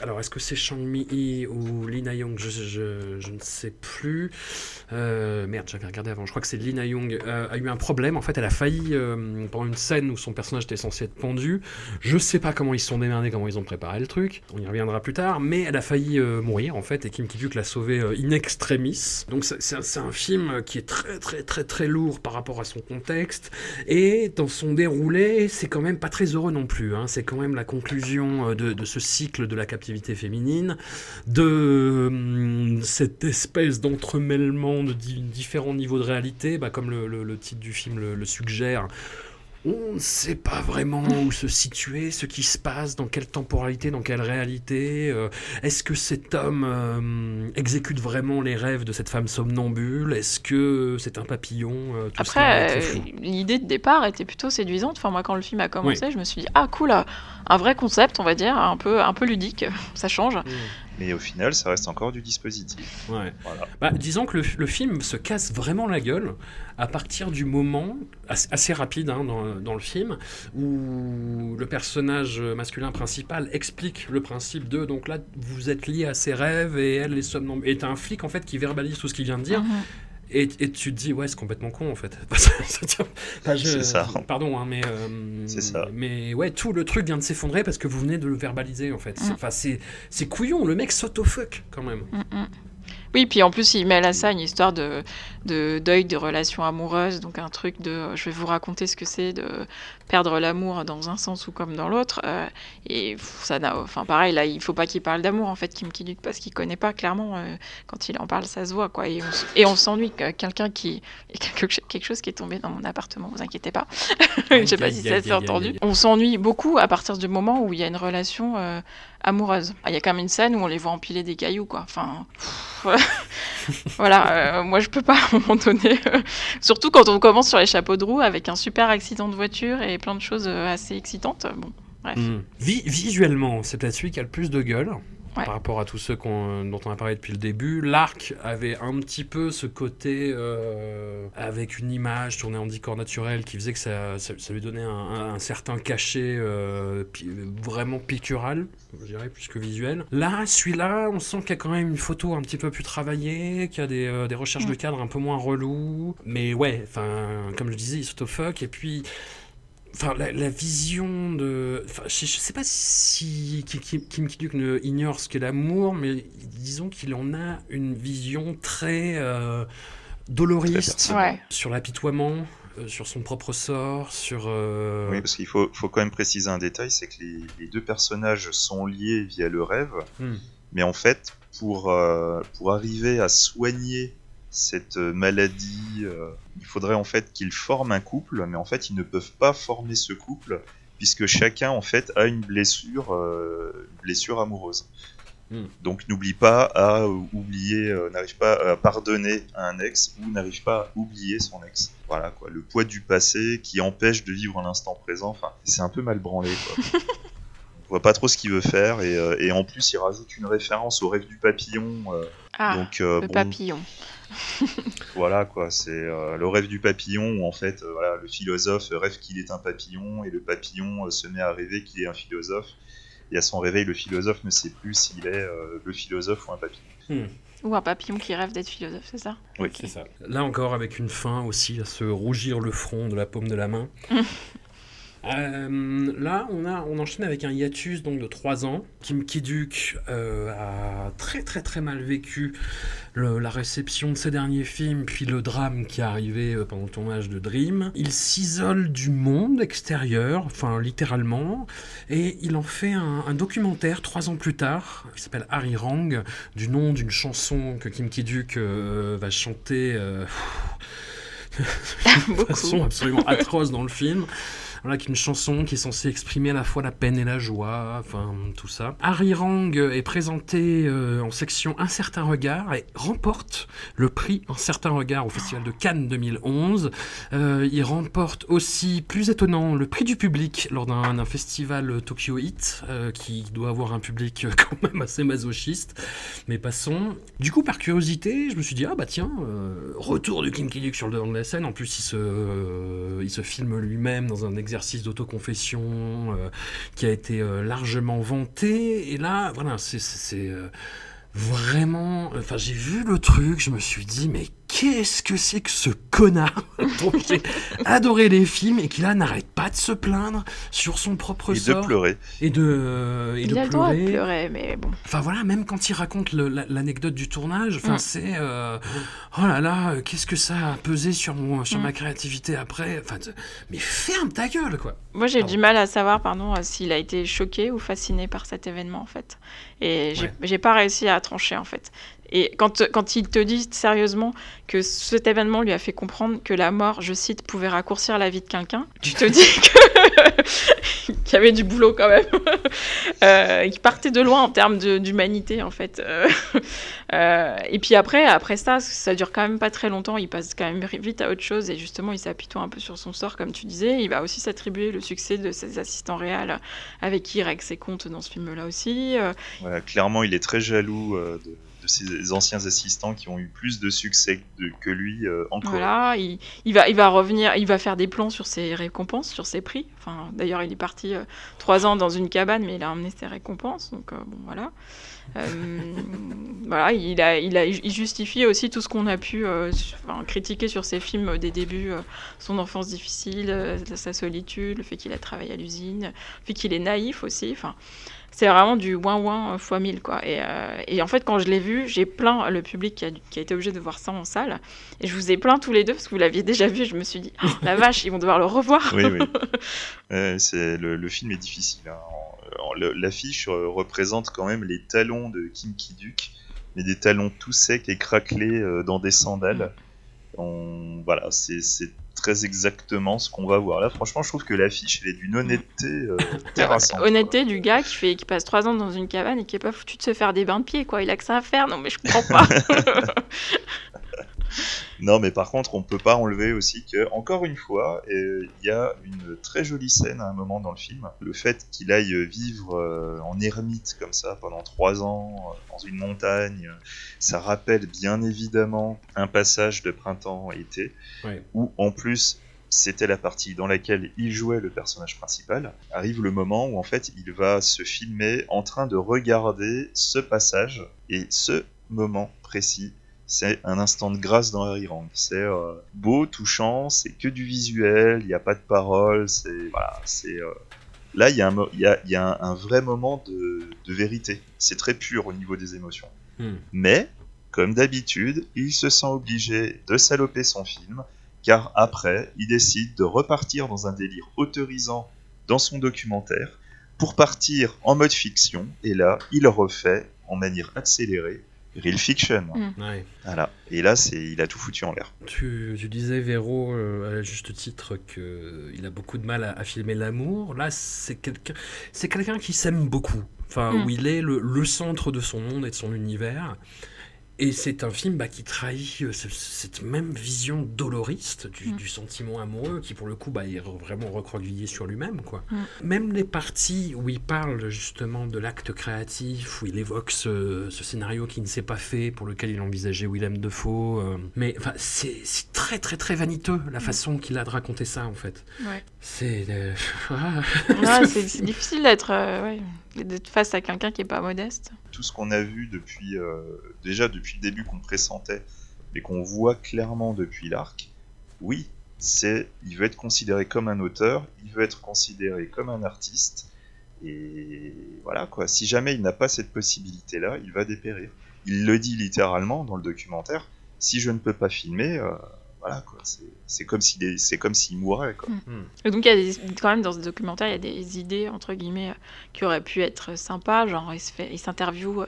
Alors, est-ce que c'est Chang Mi-hee ou Lee Na-young je, ne sais plus. Euh, merde, j'avais regardé avant. Je crois que c'est Lee Na-young. euh, a eu un problème. En fait, elle a failli, pendant une scène où son personnage était censé être pendu, je sais pas comment ils se sont démerdés, comment ils ont préparé le truc. On y reviendra plus tard. Mais elle a failli euh, mourir en fait, et Kim Ki-duk l'a sauvée euh, in extremis. Donc c'est- un, film qui est très très très très lourd par rapport à son contexte. Et dans son déroulé, c'est quand même pas très heureux non plus. hein. C'est quand même la conclusion euh, de, ce cycle de la captivité féminine, de hum, cette espèce d'entremêlement de di- différents niveaux de réalité, bah, comme le, titre du film le suggère on ne sait pas vraiment où se situer, ce qui se passe, dans quelle temporalité, dans quelle réalité. euh, Est-ce que cet homme euh, exécute vraiment les rêves de cette femme somnambule? Est-ce que c'est un papillon euh, tout Après, l'idée de départ était plutôt séduisante. Enfin, moi, quand le film a commencé, je me suis dit, ah cool, un vrai concept, on va dire, un peu, un peu ludique, ça change. Mais au final, ça reste encore du dispositif. Ouais. Voilà. Bah, disons que le, le film se casse vraiment la gueule à partir du moment, assez, assez rapide hein, dans, dans le film, où le personnage masculin principal explique le principe de donc là vous êtes lié à ses rêves et elle est somnambule. Et t'as un flic en fait qui verbalise tout ce qu'il vient de dire. Mhm. Et, et tu te dis, ouais, c'est complètement con en fait. Enfin, je- C'est ça. Pardon, hein, mais. euh, C'est ça. Mais ouais, tout le truc vient de s'effondrer parce que vous venez de le verbaliser en fait. C'est- Mm. Enfin, c'est c'est couillon, le mec s'autofuck quand même. Mm, mm. Oui, puis en plus, il mêle à ça une histoire de, de deuil de relations amoureuses, donc un truc de je vais vous raconter ce que c'est de perdre l'amour dans un sens ou comme dans l'autre. euh, et ça n'a. Enfin, pareil, là, il faut pas qu'il parle d'amour en fait, Kim Ki-duk, parce qu'il connaît pas clairement. euh, quand il en parle, ça se voit quoi. Et on, s'ennuie que quelqu'un qui. Quelque, ch- quelque chose qui est tombé dans mon appartement, vous inquiétez pas. Je sais pas si ça s'est entendu. On s'ennuie beaucoup à partir du moment où il y a une relation euh, amoureuse. Il y a quand même une scène où on les voit empiler des cailloux, quoi. Enfin, voilà, moi je peux pas à un moment donné. surtout quand on commence sur les chapeaux de roue avec un super accident de voiture plein de choses euh, assez excitantes. Bon, bref. Mm. Vi- visuellement, c'est peut-être celui qui a le plus de gueule. Ouais. Par rapport à tous ceux dont on a parlé depuis le début, l'arc avait un petit peu ce côté euh, avec une image tournée en décor naturel qui faisait que ça, ça- ça lui donnait un, un- un certain cachet euh, pi- vraiment pictural, je dirais, plus que visuel. Là, celui-là, on sent qu'il y a quand même une photo un petit peu plus travaillée, qu'il y a des, euh, des recherches de cadre un peu moins reloues. Mais ouais, enfin, comme je disais, il s'autofuck et puis. Enfin, la, la vision de. Enfin, je, je sais pas si Kim, Ki-duk ne ignore ce qu'est l'amour, mais disons qu'il en a une vision très euh, doloriste Ouais. sur l'apitoiement, euh, sur son propre sort, sur. euh, Oui, parce qu'il faut, faut quand même préciser un détail, c'est que les, les deux personnages sont liés via le rêve, Hmm. mais en fait, pour, euh, pour arriver à soigner cette maladie, euh, il faudrait en fait qu'ils forment un couple, mais en fait, ils ne peuvent pas former ce couple, puisque chacun en fait a une blessure, euh, une blessure amoureuse. Hmm. Donc n'oublie pas à oublier, euh, n'arrive pas à pardonner à un ex ou n'arrive pas à oublier son ex. Voilà quoi, le poids du passé qui empêche de vivre l'instant présent. Enfin, c'est un peu mal branlé quoi. On voit pas trop ce qu'il veut faire et, euh, et en plus il rajoute une référence au rêve du papillon. euh, Ah, donc euh, le bon, papillon. voilà quoi, c'est euh, le rêve du papillon où en fait euh, voilà, le philosophe rêve qu'il est un papillon et le papillon euh, se met à rêver qu'il est un philosophe. Et à son réveil, le philosophe ne sait plus s'il est euh, le philosophe ou un papillon. Ou un papillon qui rêve d'être philosophe, c'est ça? Oui, C'est ça. Là encore, avec une fin aussi à se rougir le front de la paume de la main. Euh, là, on, a, on enchaîne avec un hiatus donc, de 3 ans. Kim Ki-duk euh, a très très très mal vécu le- la réception de ses derniers films, puis le drame qui est arrivé euh, pendant le tournage de Dream. Il s'isole du monde extérieur, enfin littéralement, et il en fait un, un documentaire trois ans plus tard, qui s'appelle Harry Rang, du nom d'une chanson que Kim Ki-duk euh, va chanter euh, de façon Beaucoup. absolument atroce dans le film. Voilà, qu'une chanson qui est censée exprimer à la fois la peine et la joie, enfin tout ça. Harry Rang est présenté euh, en section Un certain regard et remporte le prix Un certain regard au Festival de Cannes 2011. Euh, il remporte aussi, plus étonnant, le prix du public lors d'un festival Tokyo Hit, euh, qui doit avoir un public quand même assez masochiste. Mais passons. Du coup, par curiosité, je me suis dit, ah bah tiens, retour de Kim Ki-duk sur le devant de la scène. En plus, il se, il se filme lui-même dans un exercice d'autoconfession euh, qui a été euh, largement vanté. Et là, voilà, c'est, euh, vraiment... Enfin, j'ai vu le truc, je me suis dit, mais qu'est-ce que c'est que ce connard dont j'ai adoré les films et qui là n'arrête pas de se plaindre sur son propre Et de sort pleurer. et de, euh, et Il de a le droit de pleurer. pleurer, mais bon. Enfin voilà, même quand il raconte l'anecdote du tournage, enfin Mm. c'est euh, oh là là, qu'est-ce que ça a pesé sur mon sur Mm. ma créativité après. Enfin, mais ferme ta gueule quoi. Moi, j'ai du mal à savoir, pardon, euh, s'il a été choqué ou fasciné par cet événement, en fait. Et j'ai Ouais. j'ai pas réussi à trancher, en fait. Et quand, quand il te dit sérieusement que cet événement lui a fait comprendre que la mort, je cite, pouvait raccourcir la vie de quelqu'un, tu te dis qu'il y avait du boulot quand même. euh, qu'il partait de loin en termes d'humanité, en fait. Euh, euh, et puis après, après ça, ça dure quand même pas très longtemps. Il passe quand même vite à autre chose et justement, il s'apitoie un peu sur son sort, comme tu disais. Il va aussi s'attribuer le succès de ses assistants réels avec qui il règle ses comptes dans ce film-là aussi. Euh, clairement, il est très jaloux de, de ses anciens assistants qui ont eu plus de succès que lui euh. Voilà, il, va, revenir, il va faire des plans sur ses récompenses, sur ses prix. Enfin, d'ailleurs, il est parti euh, trois ans dans une cabane, mais il a emmené ses récompenses. Donc, euh, bon, voilà. Euh, voilà, il, justifie aussi tout ce qu'on a pu critiquer sur ses films des débuts, son enfance difficile, sa solitude, le fait qu'il a travaillé à l'usine, le fait qu'il est naïf aussi. Enfin, c'est vraiment du ouin ouin fois mille quoi. Et, euh, et en fait, quand je l'ai vu, j'ai plaint le public qui a, qui a été obligé de voir ça en salle. Et je vous ai plaint tous les deux parce que vous l'aviez déjà vu. Je me suis dit, Oh, la vache, ils vont devoir le revoir. Oui, oui. Euh, c'est le, le film est difficile. hein. L'affiche euh, représente quand même les talons de Kim Ki-duk, mais des talons tout secs et craquelés euh, dans des sandales. On, voilà, c'est très exactement ce qu'on va voir. Là, franchement, je trouve que l'affiche elle est d'une honnêteté euh, terrassante. Honnêteté du gars qui, fait, qui passe trois ans dans une cabane et qui est pas foutu de se faire des bains de pied, quoi. Il a que ça à faire. Non, mais je comprends pas. Non, mais par contre, on peut pas enlever aussi que, encore une fois, euh, il y a une très jolie scène à un moment dans le film. Le fait qu'il aille vivre euh, en ermite comme ça pendant trois ans euh, dans une montagne, ça rappelle bien évidemment un passage de printemps-été Ouais. où, en plus, c'était la partie dans laquelle il jouait le personnage principal. Arrive le moment où en fait il va se filmer en train de regarder ce passage et ce moment précis c'est un instant de grâce dans Harry Rang. C'est euh, beau, touchant, c'est que du visuel, il n'y a pas de parole, c'est voilà, c'est euh, là il y a un y a, il y a un, un vrai moment de, de vérité. C'est très pur au niveau des émotions. Hmm. Mais comme d'habitude, il se sent obligé de saloper son film, car après, il décide de repartir dans un délire autorisant dans son documentaire pour partir en mode fiction, et là, il refait en manière accélérée Real Fiction. Mm. Ouais. Voilà. Et là, c'est, il a tout foutu en l'air. Tu, tu disais, Véro, euh, à juste titre, qu'il a beaucoup de mal à, à filmer l'amour. Là, c'est quelqu'un c'est quelqu'un qui s'aime beaucoup. Enfin, Mm. où il est le, le centre de son monde et de son univers. Et c'est un film bah, qui trahit euh, ce- cette même vision doloriste du, Mm. du sentiment amoureux, qui pour le coup bah, est vraiment recroquevillé sur lui-même. quoi. Mm. Même les parties où il parle justement de l'acte créatif, où il évoque ce, ce scénario qui ne s'est pas fait, pour lequel il envisageait Willem Dafoe. euh, mais c'est très très très vaniteux la façon qu'il a de raconter ça en fait. Ouais. C'est. euh, ah. Difficile d'être ouais, face à quelqu'un qui est pas modeste. Tout ce qu'on a vu depuis, euh, déjà depuis le début qu'on pressentait, mais qu'on voit clairement depuis l'arc, oui, c'est, il veut être considéré comme un auteur, il veut être considéré comme un artiste, et voilà quoi. Si jamais il n'a pas cette possibilité-là, il va dépérir. Il le dit littéralement dans le documentaire. Si je ne peux pas filmer, euh, voilà quoi. C'est, c'est comme s'il est- c'est comme s'il mourait quoi. Et donc il y a des, quand même dans ce documentaire, il y a des idées entre guillemets euh, qui auraient pu être sympas, genre il se fait, il s'interviewe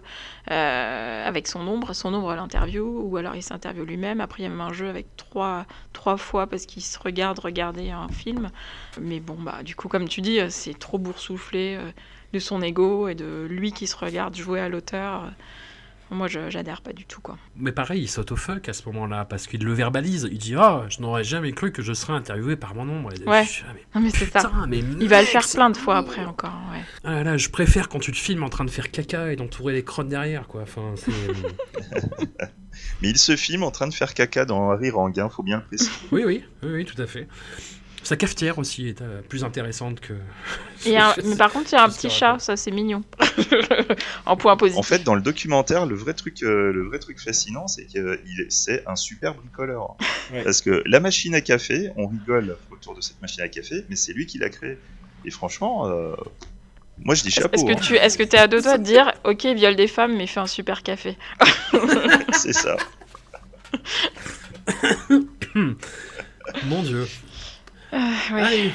euh, avec son ombre, son ombre l'interview, ou alors il s'interviewe lui-même. Après il y a même un jeu avec trois trois fois parce qu'il se regarde regarder un film. Mais bon bah du coup comme tu dis, c'est trop boursouflé euh, de son ego et de lui qui se regarde jouer à l'auteur. Moi je j'adhère pas du tout quoi. Mais pareil, il saute au fuck à ce moment-là, parce qu'il le verbalise. Il dit Ah, je n'aurais jamais cru que je serais interviewé par mon ombre. Et Ouais. Ah, mais Non mais c'est ça. putain, mais Il va le faire c'est plein de fois après encore. Ouais. Ah là là, je préfère quand tu te filmes en train de faire caca et d'entourer les crottes derrière, quoi. Enfin. Mais il se filme en train de faire caca dans Harry Rang, hein, faut bien le préciser. oui, oui, oui, oui, tout à fait. Sa cafetière aussi est euh, plus intéressante que. Et un- mais par contre, il y a un petit qu'il chat, raconte. ça c'est mignon. en point positif. En fait, dans le documentaire, le vrai truc, euh, le vrai truc fascinant, c'est que il est- c'est un super bricoleur. Ouais. Parce que la machine à café, on rigole autour de cette machine à café, mais c'est lui qui l'a créée. Et franchement, euh, moi je dis chapeau. Est-ce que hein. tu est-ce que es à deux doigts de dire ok il viole des femmes mais fait un super café c'est ça. Mon dieu. Ah, ouais. Allez,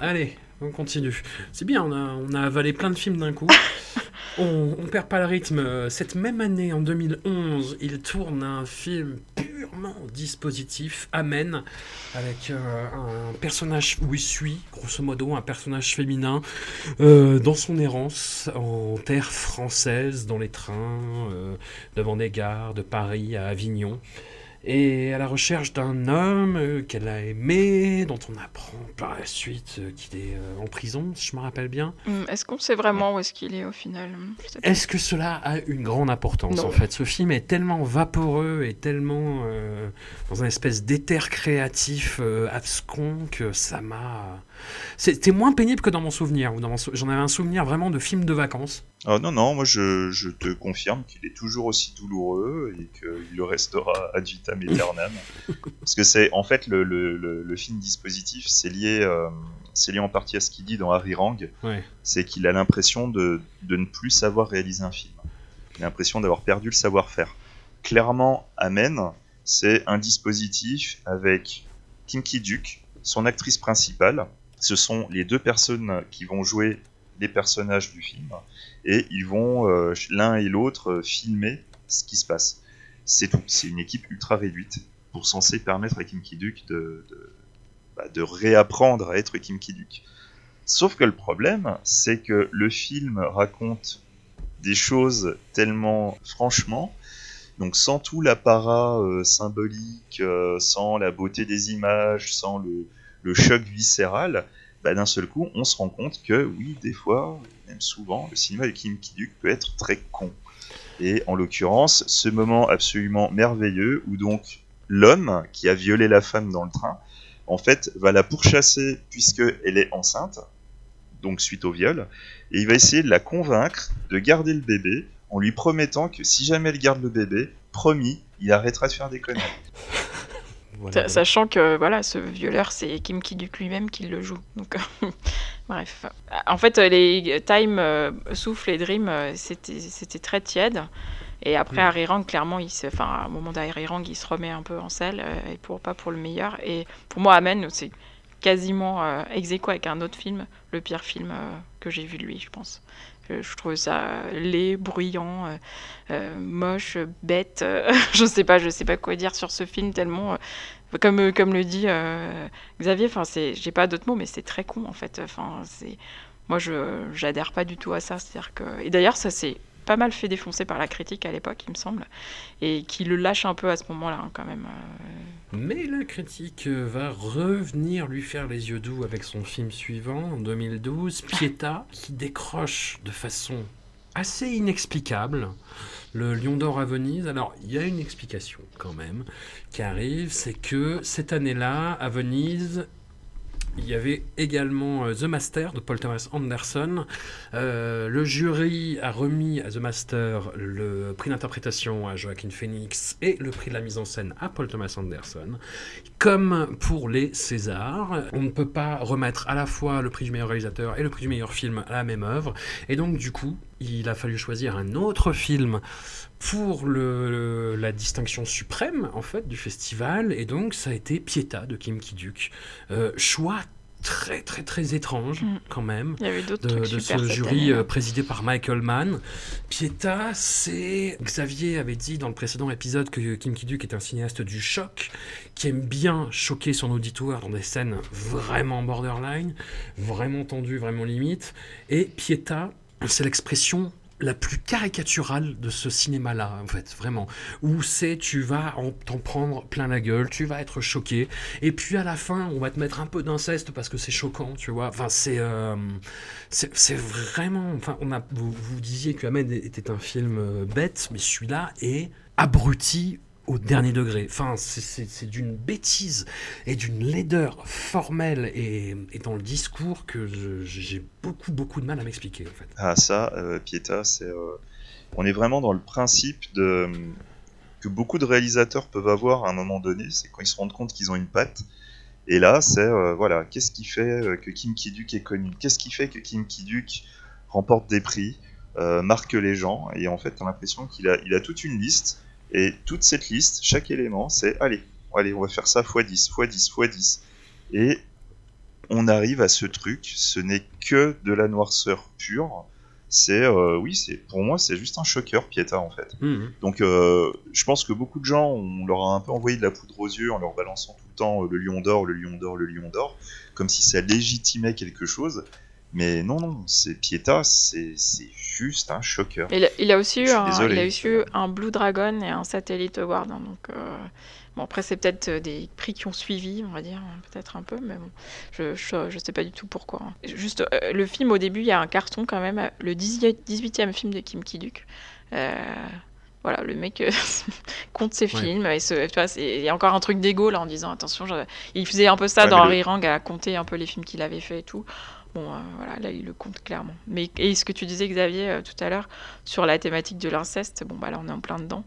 allez, on continue. C'est bien, on a, on a avalé plein de films d'un coup. On, on perd pas le rythme. Cette même année, en 2011, il tourne un film purement dispositif, Amen, avec euh, un personnage où il suit, grosso modo, un personnage féminin euh, dans son errance en terre française, dans les trains, euh, devant des gares de Paris à Avignon et à la recherche d'un homme euh, qu'elle a aimé, dont on apprend par la suite euh, qu'il est euh, en prison, si je me rappelle bien. Hum, Est-ce qu'on sait vraiment où est-ce qu'il est au final? Est-ce que cela a une grande importance Non. en fait? Ce film est tellement vaporeux et tellement euh, dans un espèce d'éther créatif euh, abscon que ça m'a. C'était moins pénible que dans mon souvenir. où dans mon sou- J'en avais un souvenir vraiment de film de vacances. Ah non, non, moi je, je te confirme qu'il est toujours aussi douloureux et qu'il le restera ad vitam aeternam. Parce que c'est en fait le, le, le, le film dispositif, c'est lié, euh, c'est lié en partie à ce qu'il dit dans Harry Rang, Ouais. c'est qu'il a l'impression de, de ne plus savoir réaliser un film. Il a l'impression d'avoir perdu le savoir-faire. Clairement, Amen, c'est un dispositif avec Kim Ki-duk, son actrice principale. Ce sont les deux personnes qui vont jouer les personnages du film et ils vont euh, l'un et l'autre euh, filmer ce qui se passe. C'est tout. C'est une équipe ultra réduite pour censé permettre à Kim Ki-duk de, de, bah, de réapprendre à être Kim Ki-duk. Sauf que le problème, c'est que le film raconte des choses tellement franchement, donc sans tout l'apparat euh, symbolique, sans la beauté des images, sans le, le choc viscéral, bah, d'un seul coup, on se rend compte que oui, des fois, même souvent, le cinéma de Kim Ki-duk peut être très con. Et en l'occurrence, ce moment absolument merveilleux où donc l'homme qui a violé la femme dans le train, en fait, va la pourchasser puisqu'elle est enceinte, donc suite au viol, et il va essayer de la convaincre de garder le bébé en lui promettant que si jamais elle garde le bébé, promis, il arrêtera de faire des conneries. Voilà. Sachant que voilà, ce violeur, c'est Kim Ki-duk lui-même qui le joue. Donc, bref. En fait, les Time, euh, Souffle et Dream, euh, c'était c'était très tiède. Et après, Mm. Harry Rang, clairement, il se, enfin, à un moment d'Harry Rang, il se remet un peu en selle, euh, et pour, pas pour le meilleur. Et pour moi, Amen, c'est quasiment euh, ex aequo avec un autre film, le pire film euh, que j'ai vu de lui, je pense. Je, trouve ça laid, bruyant, euh, euh, moche, bête. euh, je sais pas, je sais pas quoi dire sur ce film tellement. euh, comme, euh, comme le dit euh, Xavier, enfin c'est, j'ai pas d'autres mots, mais c'est très con en fait. Enfin c'est, moi je, j'adhère pas du tout à ça. C'est-à-dire que, et d'ailleurs ça s'est pas mal fait défoncer par la critique à l'époque, il me semble, et qui le lâche un peu à ce moment-là hein, quand même. euh. Mais la critique euh, va revenir lui faire les yeux doux avec son film suivant, en 2012, Pieta, qui décroche de façon assez inexplicable le Lion d'Or à Venise. Alors, il y a une explication quand même qui arrive, c'est que cette année-là, à Venise, il y avait également euh, The Master de Paul Thomas Anderson. Euh, le jury a remis à The Master le prix d'interprétation à Joaquin Phoenix et le prix de la mise en scène à Paul Thomas Anderson. Comme pour les Césars, on ne peut pas remettre à la fois le prix du meilleur réalisateur et le prix du meilleur film à la même œuvre. Et donc, du coup, il a fallu choisir un autre film pour le, le- la distinction suprême en fait du festival et donc ça a été Pieta de Kim Ki-duk. Euh, choix très très très étrange Mm. quand même Il y avait d'autres de, trucs de ce jury année, euh, présidé par Michael Mann. Pieta, c'est Xavier avait dit dans le précédent épisode que Kim Ki-duk est un cinéaste du choc qui aime bien choquer son auditoire dans des scènes vraiment borderline, vraiment tendues, vraiment limite. Et Pieta, c'est l'expression la plus caricaturale de ce cinéma-là, en fait, vraiment. Où c'est, tu vas en- t'en prendre plein la gueule, tu vas être choqué, et puis à la fin, on va te mettre un peu d'inceste parce que c'est choquant, tu vois. Enfin, c'est, euh, c'est vraiment. Enfin, on a, vous, vous disiez que Ahmed était un film euh, bête, mais celui-là est abruti au dernier degré. Enfin, c'est, d'une bêtise et d'une laideur formelle et, dans le discours que j'ai beaucoup, beaucoup de mal à m'expliquer. Ah ça, euh, Pieta, c'est, euh, on est vraiment dans le principe de que beaucoup de réalisateurs peuvent avoir à un moment donné, c'est quand ils se rendent compte qu'ils ont une patte. Et là, c'est euh, voilà, qu'est-ce qui fait que Kim Ki-duk est connu? Qu'est-ce qui fait que Kim Ki-duk remporte des prix, marque les gens? Et en fait, t'as l'impression qu'il a, il a toute une liste. Et toute cette liste, chaque élément, c'est allez, allez, on va faire ça x 10, x 10, x 10. Et on arrive à ce truc, ce n'est que de la noirceur pure. c'est euh, oui, c'est pour moi c'est juste un choqueur Pieta en fait. Mhm. Donc euh, je pense que beaucoup de gens on leur a un peu envoyé de la poudre aux yeux en leur balançant tout le temps euh, le lion d'or, le lion d'or, le lion d'or, comme si ça légitimait quelque chose. Mais non non, c'est Pieta, c'est c'est juste un choqueur. Il a, il a aussi eu un, désolé. il a aussi eu un Blue Dragon et un Satellite Award. hein, donc, euh, bon, après, c'est peut-être euh, des prix qui ont suivi, on va dire, hein, peut-être un peu, mais bon, je, je, je sais pas du tout pourquoi. hein. Juste, euh, le film, au début, il y a un carton quand même, le 18e film de Kim Ki-duk. Euh, voilà, le mec compte ses Ouais. films. Et se- tu vois, c'est- il y a encore un truc d'ego là en disant attention. je- Il faisait un peu ça Ouais, dans le- Harry Rang à compter un peu les films qu'il avait fait et tout. Bon, euh, voilà, là il le compte clairement. Mais et ce que tu disais Xavier euh, tout à l'heure sur la thématique de l'inceste, bon bah là on est en plein dedans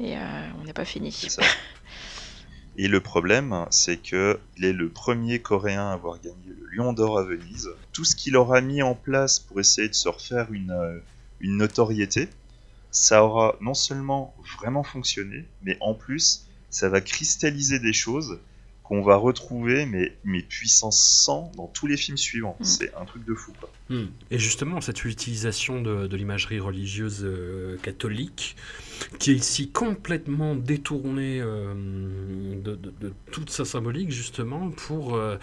et euh, on n'est pas fini. C'est. Et le problème, c'est que il est le premier Coréen à avoir gagné le Lion d'Or à Venise. Tout ce qu'il aura mis en place pour essayer de se refaire une, une notoriété, ça aura non seulement vraiment fonctionné, mais en plus, ça va cristalliser des choses qu'on va retrouver, mais, mais puissance 100 dans tous les films suivants. Mm. C'est un truc de fou, quoi. Hmm. Et justement, cette utilisation de, de l'imagerie religieuse euh, catholique, qui est ici complètement détournée euh, de, de- de toute sa symbolique, justement, pour euh,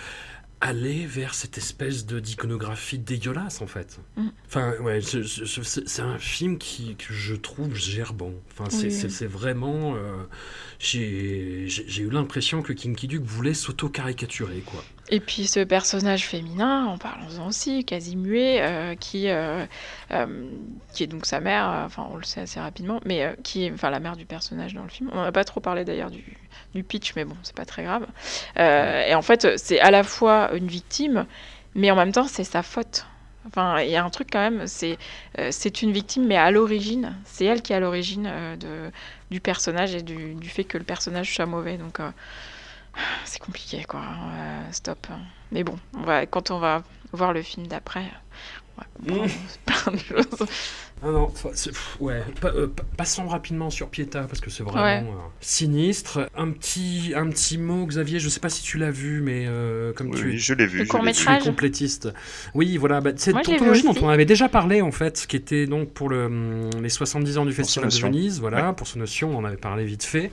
aller vers cette espèce de d'iconographie dégueulasse, en fait. Mm. Enfin, ouais, c'est un film qui, que je trouve gerbant. Enfin, c'est Oui. c'est- c'est vraiment... euh, J'ai eu l'impression que King Kiduk voulait s'auto-caricaturer, quoi. Et puis ce personnage féminin, en parlant aussi, quasi muet, euh, qui, euh, euh, qui est donc sa mère, enfin on le sait assez rapidement, mais qui est enfin la mère du personnage dans le film. On n'a pas trop parlé d'ailleurs du, du pitch, mais bon, c'est pas très grave. Et en fait, c'est à la fois une victime, mais en même temps, c'est sa faute. Enfin, il y a un truc quand même, c'est c'est une victime, mais à l'origine, c'est elle qui est à l'origine de, du personnage et du, du fait que le personnage soit mauvais. Donc, c'est compliqué, quoi. Euh, stop. Mais bon, on va, quand on va voir le film d'après, comprendre plein de choses. Non, ouais, pa- euh, pa- passons rapidement sur Pieta parce que c'est vraiment Ouais. euh, sinistre. Un petit, un petit mot, Xavier, je sais pas si tu l'as vu, mais euh, comme Oui, tu, oui, je l'ai vu. Le je l'ai court-métrage vu. tu es complétiste. Oui, voilà, bah, c'est tautologie dont on avait déjà parlé en fait, qui était donc pour le, hum, les 70 ans du Festival de. Venise, voilà, pour ce notion, on en avait parlé vite fait,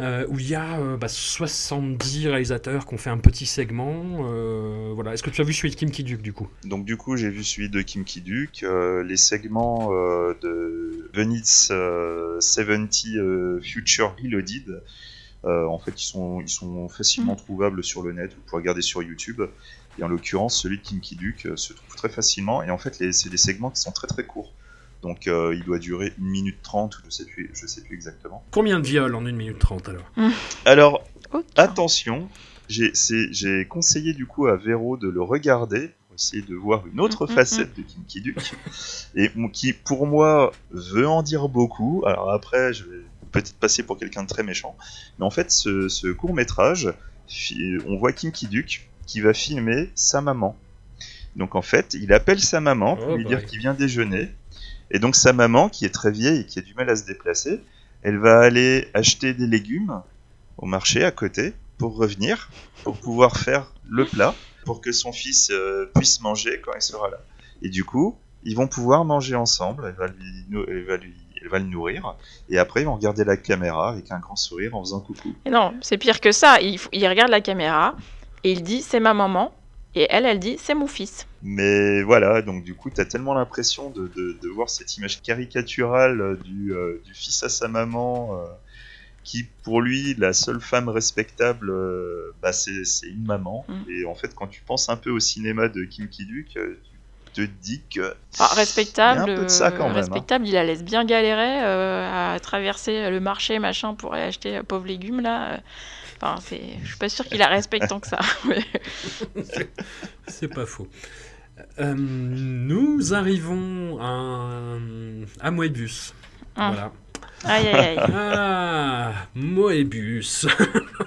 euh, où il y a euh, bah, 70 réalisateurs qui ont fait un petit segment. euh, voilà, est-ce que tu as vu celui de Kim Ki-duk du coup? Donc du coup, j'ai vu celui de Kim Ki-duk, euh, les segments euh, de Venice euh, 70 euh, Future Reloaded. Euh, en fait, ils sont, ils sont facilement trouvables sur le net, vous pouvez regarder sur YouTube. Et en l'occurrence, celui de Kim Ki-duk euh, se trouve très facilement. Et en fait, les- c'est des segments qui sont très très courts. Donc euh, il doit durer 1 minute 30, ou je sais plus, je sais plus exactement. Combien de viols en 1 minute 30 alors? Alors, Ok. Attention, j'ai conseillé du coup à Véro de le regarder essayer de voir une autre Mm, mm, facette de Kim Ki-duk et qui pour moi veut en dire beaucoup. Alors après, je vais peut-être passer pour quelqu'un de très méchant, mais en fait, ce, court métrage, on voit Kim Ki-duk qui va filmer sa maman. Donc en fait, il appelle sa maman pour Oh, lui bah dire oui. qu'il vient déjeuner. Et donc sa maman, qui est très vieille et qui a du mal à se déplacer, elle va aller acheter des légumes au marché à côté pour revenir, pour pouvoir faire le plat, pour que son fils euh, puisse manger quand il sera là. Et du coup, ils vont pouvoir manger ensemble, elle va, lui, elle va, lui, elle va le nourrir, et après ils vont regarder la caméra avec un grand sourire en faisant coucou. Et non, c'est pire que ça. Il, il regarde la caméra et il dit c'est ma maman. Et elle, elle dit c'est mon fils. Mais voilà, donc du coup, t'as tellement l'impression de, de, de voir cette image caricaturale euh, du, euh, du fils à sa maman, euh, qui pour lui, la seule femme respectable, euh, bah, c'est une maman. Mm. Et en fait, quand tu penses un peu au cinéma de Kim Ki-duk, euh, tu te dis que Enfin, respectable, Il y a un peu de ça, quand même, hein. respectable, il la laisse bien galérer euh, à traverser le marché machin pour aller acheter euh, pauvres légumes là. Enfin, c'est, je suis pas sûre qu'il la respecte tant que ça. mais- C'est pas faux. Euh, nous arrivons à, à Moebius. Ah. Voilà. Aïe aïe aïe. Ah, Moebius.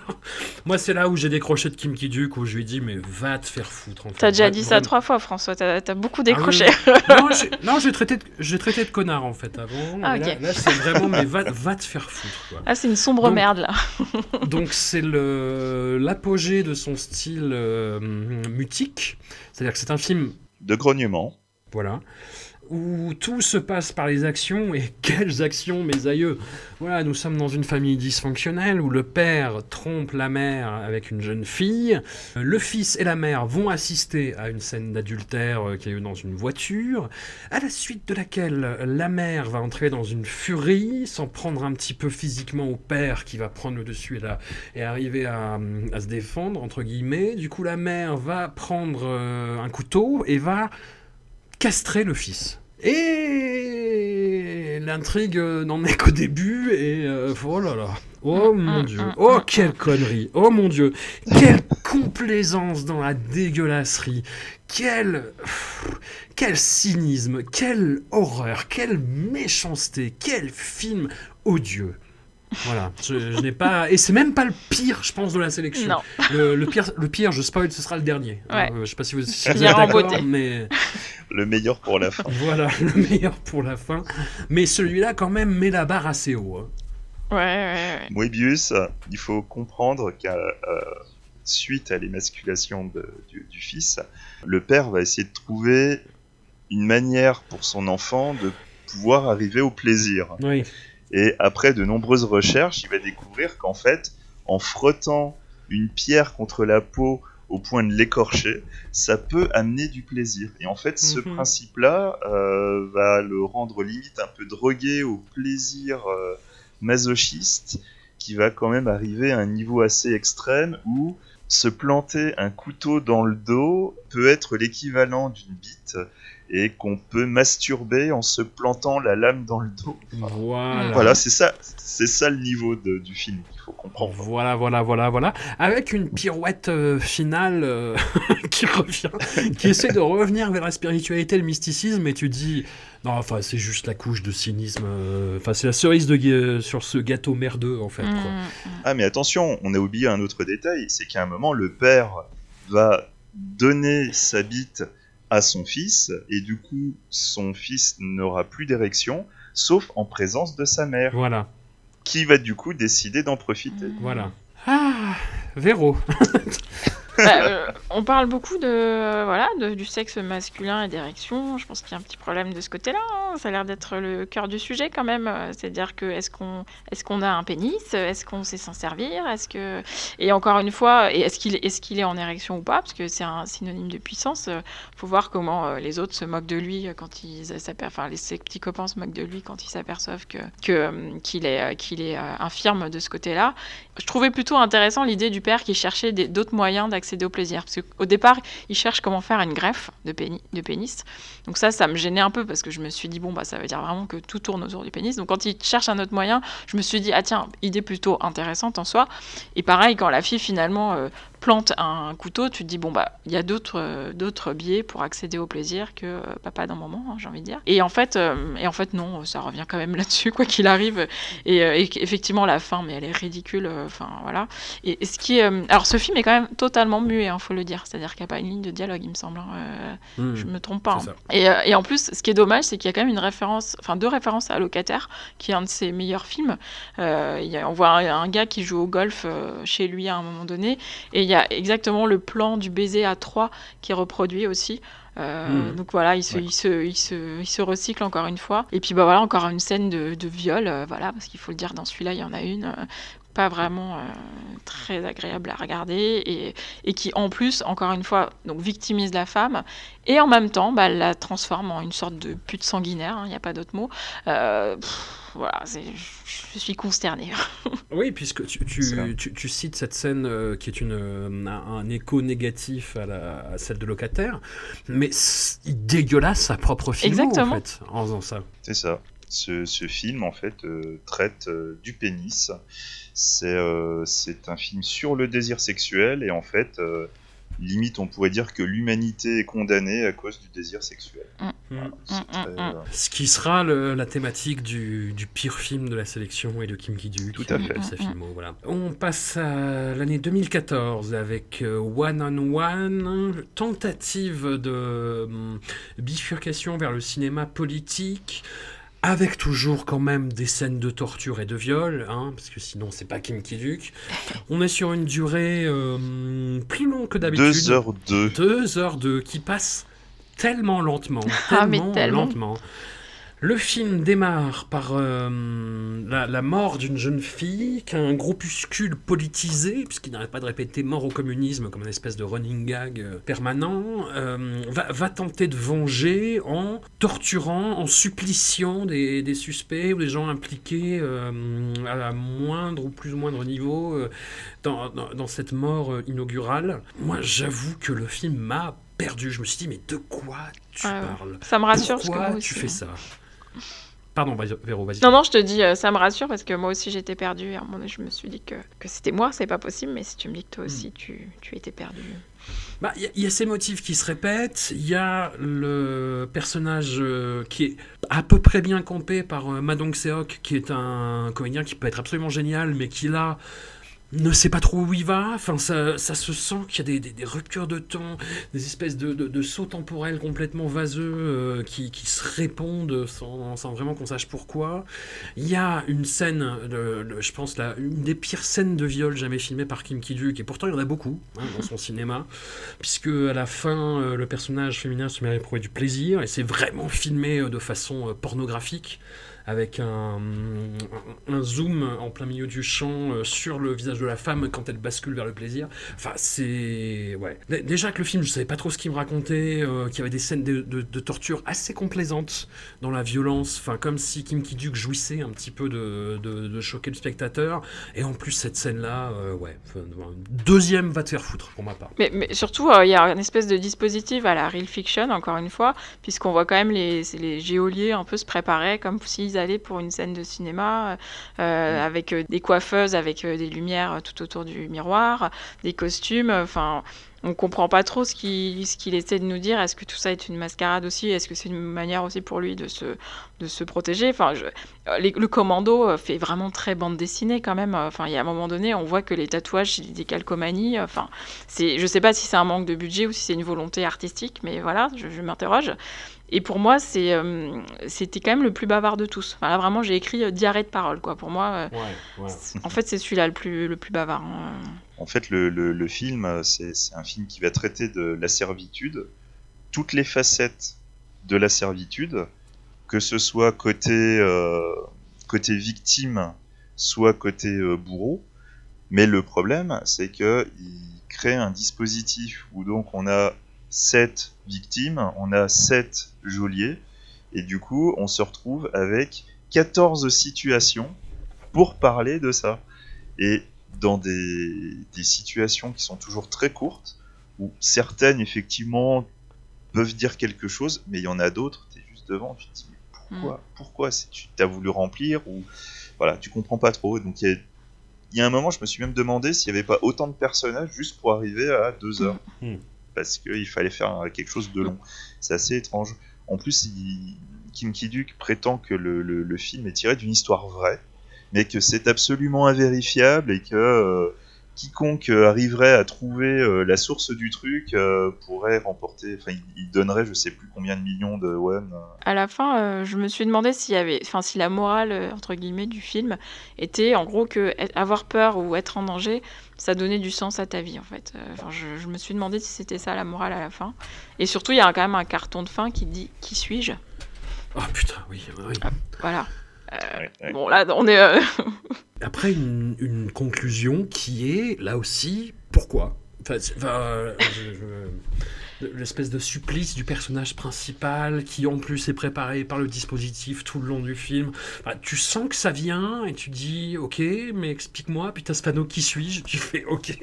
Moi, c'est là où j'ai décroché de Kim Ki-duk, où je lui ai dit, mais va te faire foutre. T'as déjà dit ça trois fois, François. T'as, t'as beaucoup Ah, décroché. oui. non, j'ai- traité, de- traité de connard en fait avant. Ah, là, c'est vraiment, mais va, va te faire foutre. Quoi. Ah, c'est une sombre Donc- merde là. Donc c'est le l'apogée de son style euh, mutique, c'est-à-dire que c'est un film de grognement. voilà où tout se passe par les actions, et quelles actions, mes aïeux Voilà, nous sommes dans une famille dysfonctionnelle où le père trompe la mère avec une jeune fille, le fils et la mère vont assister à une scène d'adultère euh, qui a eu dans une voiture, à la suite de laquelle la mère va entrer dans une furie, s'en prendre un petit peu physiquement au père qui va prendre le dessus et, et arriver à, à se défendre, entre guillemets. Du coup, la mère va prendre euh, un couteau et va castrer le fils. Et l'intrigue n'en est qu'au début et euh, oh là là. Oh mon dieu. Oh quelle connerie. Oh mon dieu. Quelle complaisance dans la dégueulasserie. Quel quel cynisme, quelle horreur, quelle méchanceté, quel film odieux. Voilà, je, je n'ai pas. Et c'est même pas le pire, je pense, de la sélection. Non. Le, le pire, le pire, je spoil, ce sera le dernier. Ouais. Euh, je sais pas si vous, si vous êtes d'accord, mais Le meilleur pour la fin. voilà, le meilleur pour la fin. Mais celui-là, quand même, met la barre assez haut. hein. Ouais, ouais, ouais. Moebius, il faut comprendre qu'à euh, suite à l'émasculation du, du fils, le père va essayer de trouver une manière pour son enfant de pouvoir arriver au plaisir. Oui. Et après de nombreuses recherches, il va découvrir qu'en fait, en frottant une pierre contre la peau au point de l'écorcher, ça peut amener du plaisir. Et en fait, ce Mhm. principe-là euh, va le rendre limite un peu drogué au plaisir euh, masochiste, qui va quand même arriver à un niveau assez extrême où se planter un couteau dans le dos peut être l'équivalent d'une bite et qu'on peut masturber en se plantant la lame dans le dos. Voilà. Voilà, c'est ça, c'est ça le niveau de- du film qu'il faut comprendre. Voilà, voilà, voilà, voilà. Avec une pirouette euh, finale euh, qui revient, qui essaie de revenir vers la spiritualité, le mysticisme, et tu dis, non, enfin, c'est juste la couche de cynisme. euh, Enfin, c'est la cerise de, sur ce gâteau merdeux, en fait. quoi. Mm, Ah mais attention, on a oublié un autre détail, c'est qu'à un moment le père va donner sa bite à son fils et du coup son fils n'aura plus d'érection sauf en présence de sa mère Voilà, qui va du coup décider d'en profiter. voilà. Ah, Véro. Bah, euh, on parle beaucoup de euh, voilà de- du sexe masculin et d'érection. Je pense qu'il y a un petit problème de ce côté-là. hein. Ça a l'air d'être le cœur du sujet quand même. C'est-à-dire que est-ce qu'on est-ce qu'on a un pénis? Est-ce qu'on sait s'en servir? Est-ce que et encore une fois, est-ce qu'il est-ce qu'il est en érection ou pas? Parce que c'est un synonyme de puissance. Faut voir comment euh, les autres se moquent de lui quand ils s'aper- enfin les se moquent de lui quand ils s'aperçoivent que qu'il est qu'il est infirme de ce côté-là. Je trouvais plutôt intéressant l'idée du père qui cherchait d'autres moyens d'accéder au plaisir. Parce qu'au départ, il cherche comment faire une greffe de, pénis, de pénis. Donc ça, ça me gênait un peu parce que je me suis dit, bon, bah, ça veut dire vraiment que tout tourne autour du pénis. Donc quand il cherche un autre moyen, je me suis dit, ah tiens, idée plutôt intéressante en soi. Et pareil, quand la fille finalement euh, plante un couteau, tu te dis, bon, bah, il y a d'autres euh, biais pour accéder au plaisir que euh, papa d'un moment, hein, j'ai envie de dire. Et en fait, et en fait non, ça revient quand même là-dessus, quoi qu'il arrive. Et, et effectivement, la fin, mais elle est ridicule. Enfin, voilà. Et, et ce qui est, euh, alors, ce film est quand même totalement muet, il faut le dire. C'est-à-dire qu'il n'y a pas une ligne de dialogue, il me semble. hein. Euh, Hmm. Je me trompe pas. hein. Et, euh, et en plus, ce qui est dommage, c'est qu'il y a quand même une référence, enfin deux références à Locataire, qui est un de ses meilleurs films. Euh, il y a- on voit un, un gars qui joue au golf chez lui à un moment donné, et il y a exactement le plan du baiser à trois qui est reproduit aussi. Euh, Mhm. Donc voilà, il se, Ouais. il, se, il, se, il se recycle encore une fois. Et puis bah voilà, encore une scène de, de viol, euh, voilà, parce qu'il faut le dire, dans celui-là, il y en a une. euh, pas vraiment euh, très agréable à regarder et, et qui en plus encore une fois donc victimise la femme et en même temps bah, la transforme en une sorte de pute sanguinaire il n'y a pas d'autre mot Euh, pff, voilà c'est- je, suis consternée Oui, puisque tu, tu, tu- tu cites cette scène euh, qui est une, euh, un, un écho négatif à, la, à celle de Locataire, mais il dégueulasse sa propre film en Exactement. fait, en faisant ça. C'est ça. Ce, ce film, en fait, euh, traite euh, du pénis. C'est euh, c'est un film sur le désir sexuel et en fait, euh, limite, on pourrait dire que l'humanité est condamnée à cause du désir sexuel. Voilà, Mm, très, mm, euh, Ce qui sera le- la thématique du, du pire film de la sélection et de Kim Ki-duk. Tout à fait. sa filmo, voilà. On passe à l'année 2014 avec One on One, tentative de bifurcation vers le cinéma politique. Avec toujours quand même des scènes de torture et de viol, hein, parce que sinon c'est pas Kim Ki-duk. On est sur une durée euh, plus longue que d'habitude. 2 heures 2. Deux heures de qui passent tellement lentement, Ah, mais tellement, tellement. lentement. Le film démarre par euh, la, la mort d'une jeune fille qu'un groupuscule politisé, puisqu'il n'arrête pas de répéter mort au communisme comme une espèce de running gag euh, permanent, euh, va, va tenter de venger en torturant, en suppliciant des, des suspects ou des gens impliqués euh, à la moindre ou plus ou moindre niveau dans, dans- dans cette mort inaugurale. Moi, j'avoue que le film m'a perdu. Je me suis dit, mais de quoi tu Ah parles? Ça me rassure parce que Pourquoi aussi. tu fais hein. ça? Pardon, Véro, vas-y. Non, non, je te dis, euh, ça me rassure parce que moi aussi j'étais perdue. Et à un moment donné, je me suis dit que, que c'était moi, c'est pas possible, mais si tu me dis que toi aussi tu, tu étais perdue. Bah, Il y, a- il y a ces motifs qui se répètent. Il y a le personnage euh, qui est à peu près bien campé par euh, Madong Seok, qui est un comédien qui peut être absolument génial, mais qui là ne sait pas trop où il va. Enfin, ça, ça se sent qu'il y a des, des, ruptures de temps, des espèces de, de, sauts temporels complètement vaseux euh, qui, qui se répondent sans, sans vraiment qu'on sache pourquoi. Il y a une scène, je pense, la, une des pires scènes de viol jamais filmées par Kim Ki-duk, et pourtant il y en a beaucoup hein, dans son cinéma, puisque à la fin, euh, le personnage féminin se met à éprouver du plaisir, et c'est vraiment filmé euh, de façon pornographique, avec un, zoom en plein milieu du champ euh, sur le visage de la femme quand elle bascule vers le plaisir. Enfin, c'est... Ouais. Dé- Déjà que le film, je savais pas trop ce qu'il me racontait, euh, qu'il y avait des scènes de, torture assez complaisantes dans la violence, enfin comme si Kim Ki-duk jouissait un petit peu de, de- choquer le spectateur. Et en plus, cette scène-là, euh, ouais, deuxième va te faire foutre pour ma part. Mais, mais surtout, il y a une espèce de dispositif à la real fiction, encore une fois, puisqu'on voit quand même les, les géoliers un peu se préparer comme s'ils allaient pour une scène de cinéma, euh, avec euh, des coiffeuses, avec euh, des lumières tout autour du miroir, des costumes, enfin... on comprend pas trop ce qu'il ce qu'il essaie de nous dire. Est-ce que tout ça est une mascarade aussi? Est-ce que c'est une manière aussi pour lui de se, de se protéger? Enfin, je- les- le commando fait vraiment très bande dessinée quand même. Enfin, il y a un moment donné, on voit que les tatouages, c'est des calcomanies. Enfin, c'est, je sais pas si c'est un manque de budget ou si c'est une volonté artistique, mais voilà, je, je m'interroge. Et pour moi, euh, c'était quand même le plus bavard de tous. Enfin, là, vraiment, j'ai écrit euh, diarrhée de parole. Quoi. Pour moi, euh, en fait, c'est celui-là le plus, le plus bavard. Hein. En fait, le, le, film, euh, c'est, un film qui va traiter de la servitude, toutes les facettes de la servitude, que ce soit côté, côté victime, soit côté bourreau. Mais le problème, c'est qu'il crée un dispositif où donc on a sept victimes, on a 7 geôlier. Et du coup, on se retrouve avec 14 situations pour parler de ça. Et dans des, des situations qui sont toujours très courtes, où certaines, effectivement, peuvent dire quelque chose, mais il y en a d'autres, tu es juste devant, tu te dis, mais pourquoi, mm. pourquoi si tu t'as voulu remplir ou voilà, tu comprends pas trop. Donc il y, y, a un moment, je me suis même demandé s'il n'y avait pas autant de personnages juste pour arriver à deux heures, mm. parce qu'il fallait faire quelque chose de long. C'est assez étrange. En plus, il- Kim Ki-duk prétend que le, le- film est tiré d'une histoire vraie, mais que c'est absolument invérifiable et que euh, quiconque euh, arriverait à trouver euh, la source du truc pourrait remporter, enfin, il, donnerait je sais plus combien de millions de won. À la fin, je me suis demandé y avait, enfin, si la morale entre guillemets du film était en gros que avoir peur ou être en danger, ça donnait du sens à ta vie en fait. Euh, Enfin, je, je me suis demandé si c'était ça la morale à la fin. Et surtout, il y a quand même un carton de fin qui dit qui suis-je? Oh putain, oui. oui. Voilà. Ouais, ouais. Bon là, on est. euh, Après, une, une conclusion qui est, là aussi, pourquoi? Enfin, enfin, euh, je- je- L'espèce de supplice du personnage principal qui en plus est préparé par le dispositif tout le long du film. Tu sens que ça vient et tu dis ok, mais explique-moi. Puis t'as ce panneau qui suis-je Tu fais ok.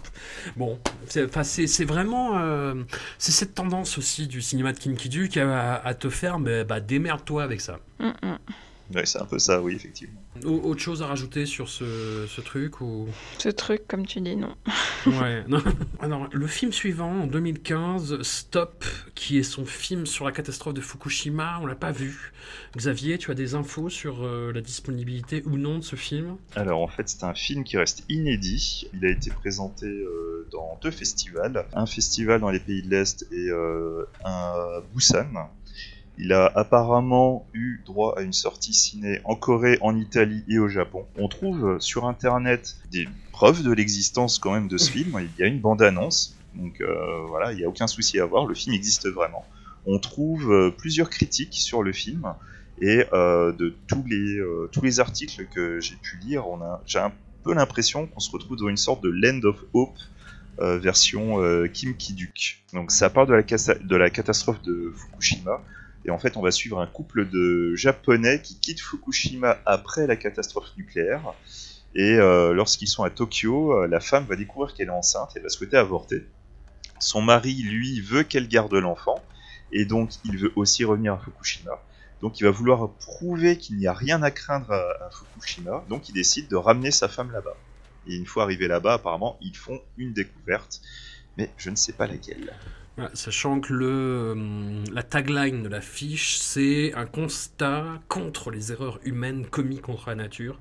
bon, c'est enfin, vraiment. euh, c'est cette tendance aussi du cinéma de Kim Ki-duk à, à te faire bah, bah, démerde-toi avec ça. hum, hum. Ouais, c'est un peu ça, oui, effectivement. Au- Autre chose à rajouter sur ce, ce truc ou... Ce truc, comme tu dis, non. Ouais, non. Alors, le film suivant, en 2015, Stop, qui est son film sur la catastrophe de Fukushima, on l'a pas vu. Xavier, tu as des infos sur euh, la disponibilité ou non de ce film? Alors en fait c'est un film qui reste inédit. Il a été présenté euh, dans deux festivals, un festival dans les pays de l'Est et euh, un à Busan. Il a apparemment eu droit à une sortie ciné en Corée, en Italie et au Japon. On trouve sur internet des preuves de l'existence quand même de ce film. Il y a une bande-annonce, donc euh, voilà, il n'y a aucun souci à voir, le film existe vraiment. on trouve euh, plusieurs critiques sur le film et euh, de tous les, euh, tous les articles que j'ai pu lire, on a, j'ai un peu l'impression qu'on se retrouve dans une sorte de Land of Hope euh, version euh, Kim Ki-duk. Donc ça part de la, de la catastrophe de Fukushima et en fait on va suivre un couple de japonais qui quittent Fukushima après la catastrophe nucléaire et euh, lorsqu'ils sont à Tokyo, euh, la femme va découvrir qu'elle est enceinte et va souhaiter avorter. Son mari, lui, veut qu'elle garde l'enfant et donc il veut aussi revenir à Fukushima. Donc il va vouloir prouver qu'il n'y a rien à craindre à, à Fukushima, donc il décide de ramener sa femme là-bas. Et une fois arrivé là-bas, apparemment, ils font une découverte, mais je ne sais pas laquelle. Voilà, sachant que le, hum, la tagline de l'affiche, c'est un constat contre les erreurs humaines commises contre la nature.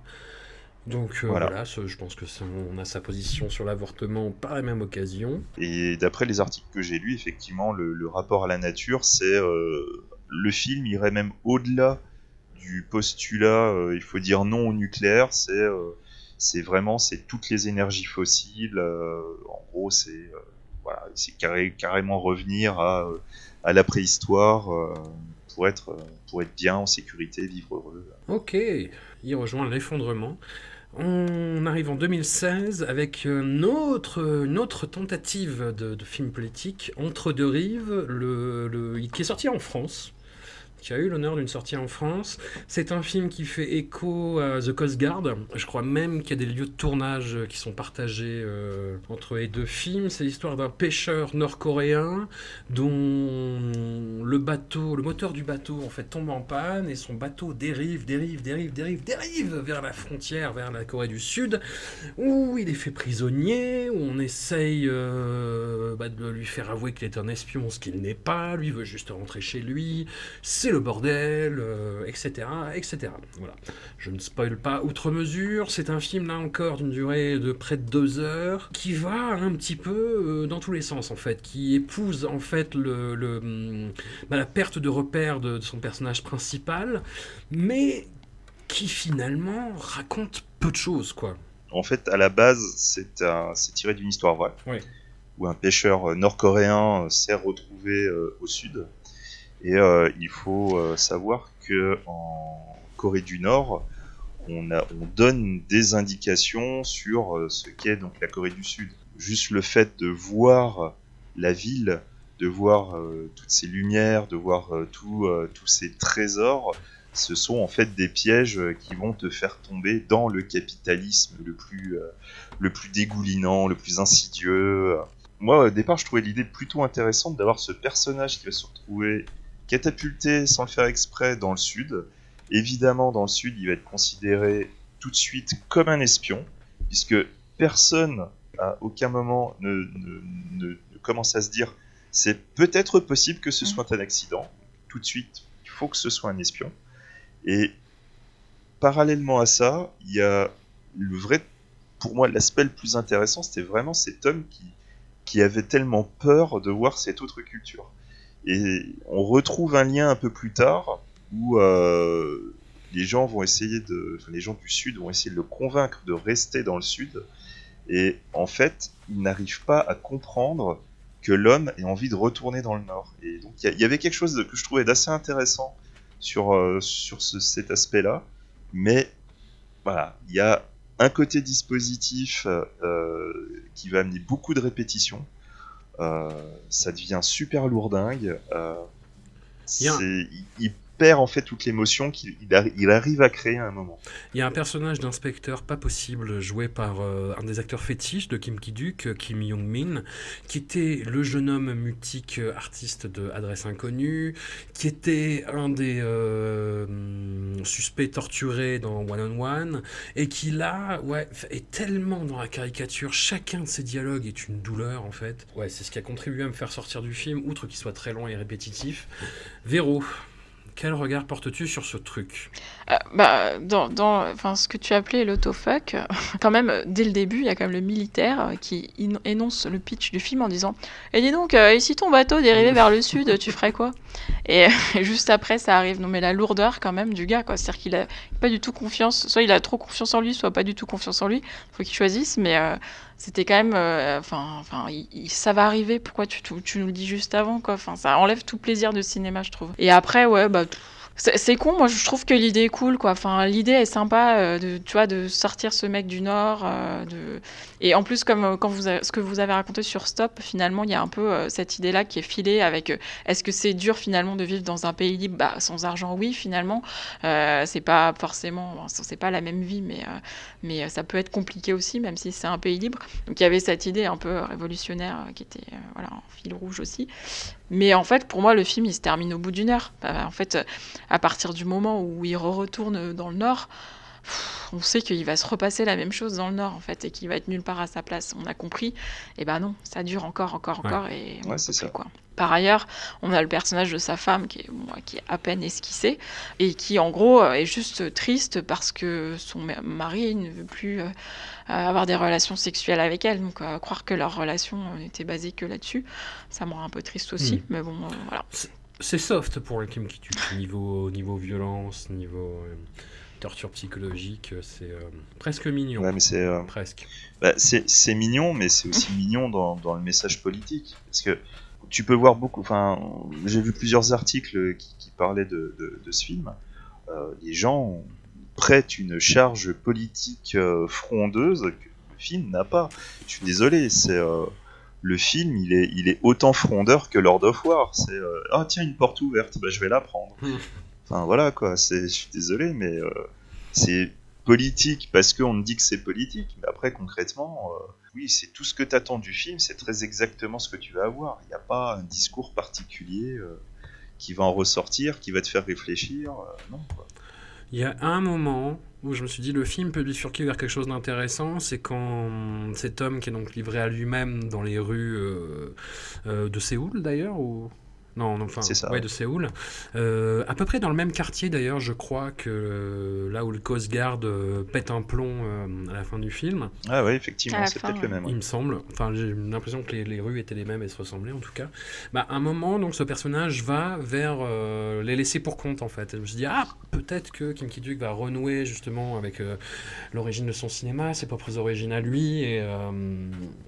Donc euh, Voilà. voilà, ce- je pense que ça, on a sa position sur l'avortement par la même occasion. Et d'après les articles que j'ai lus, effectivement, le, le rapport à la nature, c'est euh, le film irait même au-delà du postulat, euh, il faut dire non au nucléaire, c'est euh, c'est vraiment c'est toutes les énergies fossiles. euh, en gros, c'est euh, c'est carré- carrément revenir à, euh, à la préhistoire euh, pour être euh, pour être bien en sécurité, vivre heureux. Ok, il rejoint l'effondrement. On arrive en 2016 avec une autre, une autre tentative de, de film politique, Entre deux rives, le, le- qui est sorti en France, qui a eu l'honneur d'une sortie en France. C'est un film qui fait écho à The Coast Guard. Je crois même qu'il y a des lieux de tournage qui sont partagés euh, entre les deux films. C'est l'histoire d'un pêcheur nord-coréen dont le bateau, le moteur du bateau en fait tombe en panne et son bateau dérive, dérive, dérive, dérive, dérive vers la frontière, vers la Corée du Sud, où il est fait prisonnier, où on essaye euh, bah, de lui faire avouer qu'il est un espion, ce qu'il n'est pas, lui veut juste rentrer chez lui, c'est bordel, euh, etc., etc. Voilà. Je ne spoil pas outre mesure, c'est un film là encore d'une durée de près de deux heures, qui va un petit peu euh, dans tous les sens en fait, qui épouse en fait le, le, hum, bah, la perte de repère de, de son personnage principal, mais qui finalement raconte peu de choses quoi. En fait, à la base, c'est tiré d'une histoire vraie. Oui. Où un pêcheur euh, nord-coréen s'est retrouvé euh, au sud. Et euh, il faut euh, savoir que en Corée du Nord, on, donne des indications sur euh, ce qu'est donc la Corée du Sud. Juste le fait de voir la ville, de voir toutes ces lumières, de voir euh, tous ces trésors, ce sont en fait des pièges qui vont te faire tomber dans le capitalisme le plus, le plus dégoulinant, le plus insidieux. Moi, au départ, je trouvais l'idée plutôt intéressante d'avoir ce personnage qui va se retrouver catapulté sans le faire exprès dans le sud. Évidemment, dans le sud, il va être considéré tout de suite comme un espion, puisque personne à aucun moment ne, ne- ne- ne commence à se dire c'est peut-être possible que ce soit un accident. Tout de suite, il faut que ce soit un espion. Et parallèlement à ça, il y a le vrai, pour moi, l'aspect le plus intéressant, c'était vraiment cet homme qui, qui avait tellement peur de voir cette autre culture. Et on retrouve un lien un peu plus tard où euh, les gens vont essayer de, les gens du sud vont essayer de le convaincre de rester dans le sud. Et en fait, il n'arrive pas à comprendre que l'homme ait envie de retourner dans le nord. Et donc, il y avait quelque chose que je trouvais d'assez intéressant sur, euh, sur ce- cet aspect-là. Mais voilà, il y a un côté dispositif euh, qui va amener beaucoup de répétitions. Euh, ça devient super lourdingue. Euh, Il y a un- c'est- il, il perd en fait toute l'émotion qu'il il arri- il arrive à créer à un moment. Il y a un personnage d'inspecteur pas possible joué par euh, un des acteurs fétiches de Kim Ki-duk, euh, Kim Young-min, qui était le jeune homme mutique euh, artiste de Adresse Inconnue, qui était un des suspects torturés dans One on One, et qui là, ouais, est tellement dans la caricature. Chacun de ses dialogues est une douleur en fait. Ouais, c'est ce qui a contribué à me faire sortir du film, outre qu'il soit très long et répétitif. Véro. Quel regard portes-tu sur ce truc? Euh, bah, dans, dans ce que tu appelais l'autofuck, quand même, dès le début, il y a quand même le militaire euh, qui énonce le pitch du film en disant Et dis donc, euh, et si ton bateau dérivait vers le sud, tu ferais quoi? Et juste après, ça arrive. Non, mais la lourdeur, quand même, du gars, quoi. C'est-à-dire qu'il a pas du tout confiance. Soit il a trop confiance en lui, soit pas du tout confiance en lui. Faut qu'il choisisse, mais. euh, c'était quand même, euh, enfin, enfin, ça va arriver. Pourquoi tu, tu, nous le dis juste avant, quoi ça enlève tout plaisir de cinéma, je trouve. Et après, ouais, bah. C'est con, moi je trouve que l'idée est cool, quoi. Enfin, l'idée est sympa, euh, de, tu vois, de sortir ce mec du Nord. Euh. Et en plus, comme euh, ce que vous avez raconté sur Stop, finalement, il y a un peu cette idée-là qui est filée avec est-ce que c'est dur finalement de vivre dans un pays libre? Bah, Sans argent, oui, finalement. c'est pas forcément, c'est pas la même vie, mais, mais ça peut être compliqué aussi, même si c'est un pays libre. Donc il y avait cette idée un peu révolutionnaire qui était voilà, en fil rouge aussi. Mais en fait, pour moi, le film, il se termine au bout d'une heure. Bah, en fait, à partir du moment où il retourne dans le Nord, on sait qu'il va se repasser la même chose dans le Nord, en fait, et qu'il va être nulle part à sa place. On a compris. Et ben non, ça dure encore, encore, encore. Et ouais, c'est ça. Quoi. Par ailleurs, on a le personnage de sa femme qui est, qui est à peine esquissé et qui, en gros, est juste triste parce que son mari ne veut plus euh, avoir des relations sexuelles avec elle. Donc, euh, croire que leur relation n'était basée que là-dessus, ça me rend un peu triste aussi. Hmm. Mais bon, euh, voilà. C'est soft pour le Kim Ki niveau, niveau violence, niveau torture psychologique, c'est presque mignon. Ouais, mais c'est presque. Bah, c'est mignon, mais c'est aussi mignon dans, dans, le message politique. Parce que tu peux voir beaucoup. Enfin, j'ai vu plusieurs articles qui, parlaient de, ce film. Euh, les gens prêtent une charge politique euh, frondeuse que le film n'a pas. Je suis désolé, c'est euh, le film, il est, il est autant frondeur que Lord of War. C'est ah tiens une porte ouverte, bah, je vais la prendre. Enfin voilà quoi. C'est, je suis désolé, mais c'est politique parce qu'on me dit que c'est politique, mais après concrètement, euh, oui, c'est tout ce que tu attends du film, c'est très exactement ce que tu vas avoir. Il n'y a pas un discours particulier euh, qui va en ressortir, qui va te faire réfléchir. Euh, non, Il y a un moment où je me suis dit le film peut bifurquer vers quelque chose d'intéressant, c'est quand cet homme qui est donc livré à lui-même dans les rues de Séoul d'ailleurs, ou non, enfin, ça, ouais, de Séoul. Euh, à peu près dans le même quartier d'ailleurs, je crois que euh, là où le Coast Guard euh, pète un plomb à la fin du film. Ah oui, effectivement, c'est peut-être le même. Il me semble. Enfin, j'ai l'impression que les, rues étaient les mêmes et se ressemblaient en tout cas. Bah, à un moment, donc, ce personnage va vers les laisser pour compte en fait. je me suis dit, ah, peut-être que Kim Ki-duk va renouer justement avec l'origine de son cinéma, ses propres origines à lui. Et,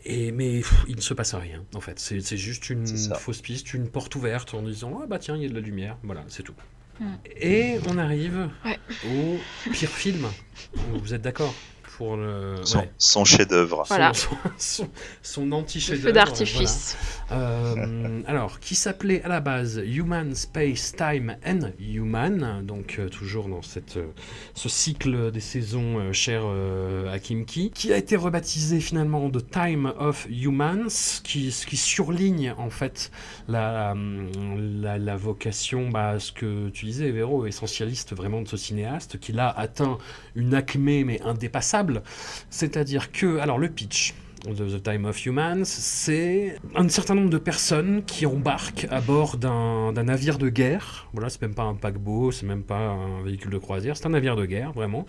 et mais il ne se passe rien en fait. C'est juste une fausse piste, une porte ouverte en disant Ah bah tiens, il y a de la lumière. Voilà, c'est tout. Hmm. Et on arrive au pire film. Vous êtes d'accord? Pour le... son, chef-d'œuvre. Voilà. Son, anti-chef-d'œuvre. Feu d'artifice. Euh, alors, qui s'appelait à la base Human Space Time and Human, donc euh, toujours dans cette, euh, ce cycle des saisons cher à Kimki, qui a été rebaptisé finalement de Time of Humans, qui, qui surligne en fait la, la, la vocation, bah, ce que tu disais, Véro, essentialiste vraiment de ce cinéaste, qui l'a atteint une acmé mais indépassable c'est-à-dire que, alors le pitch, de The Time of Humans, c'est un certain nombre de personnes qui embarquent à bord d'un navire de guerre. Voilà, c'est même pas un paquebot, c'est même pas un véhicule de croisière, c'est un navire de guerre, vraiment.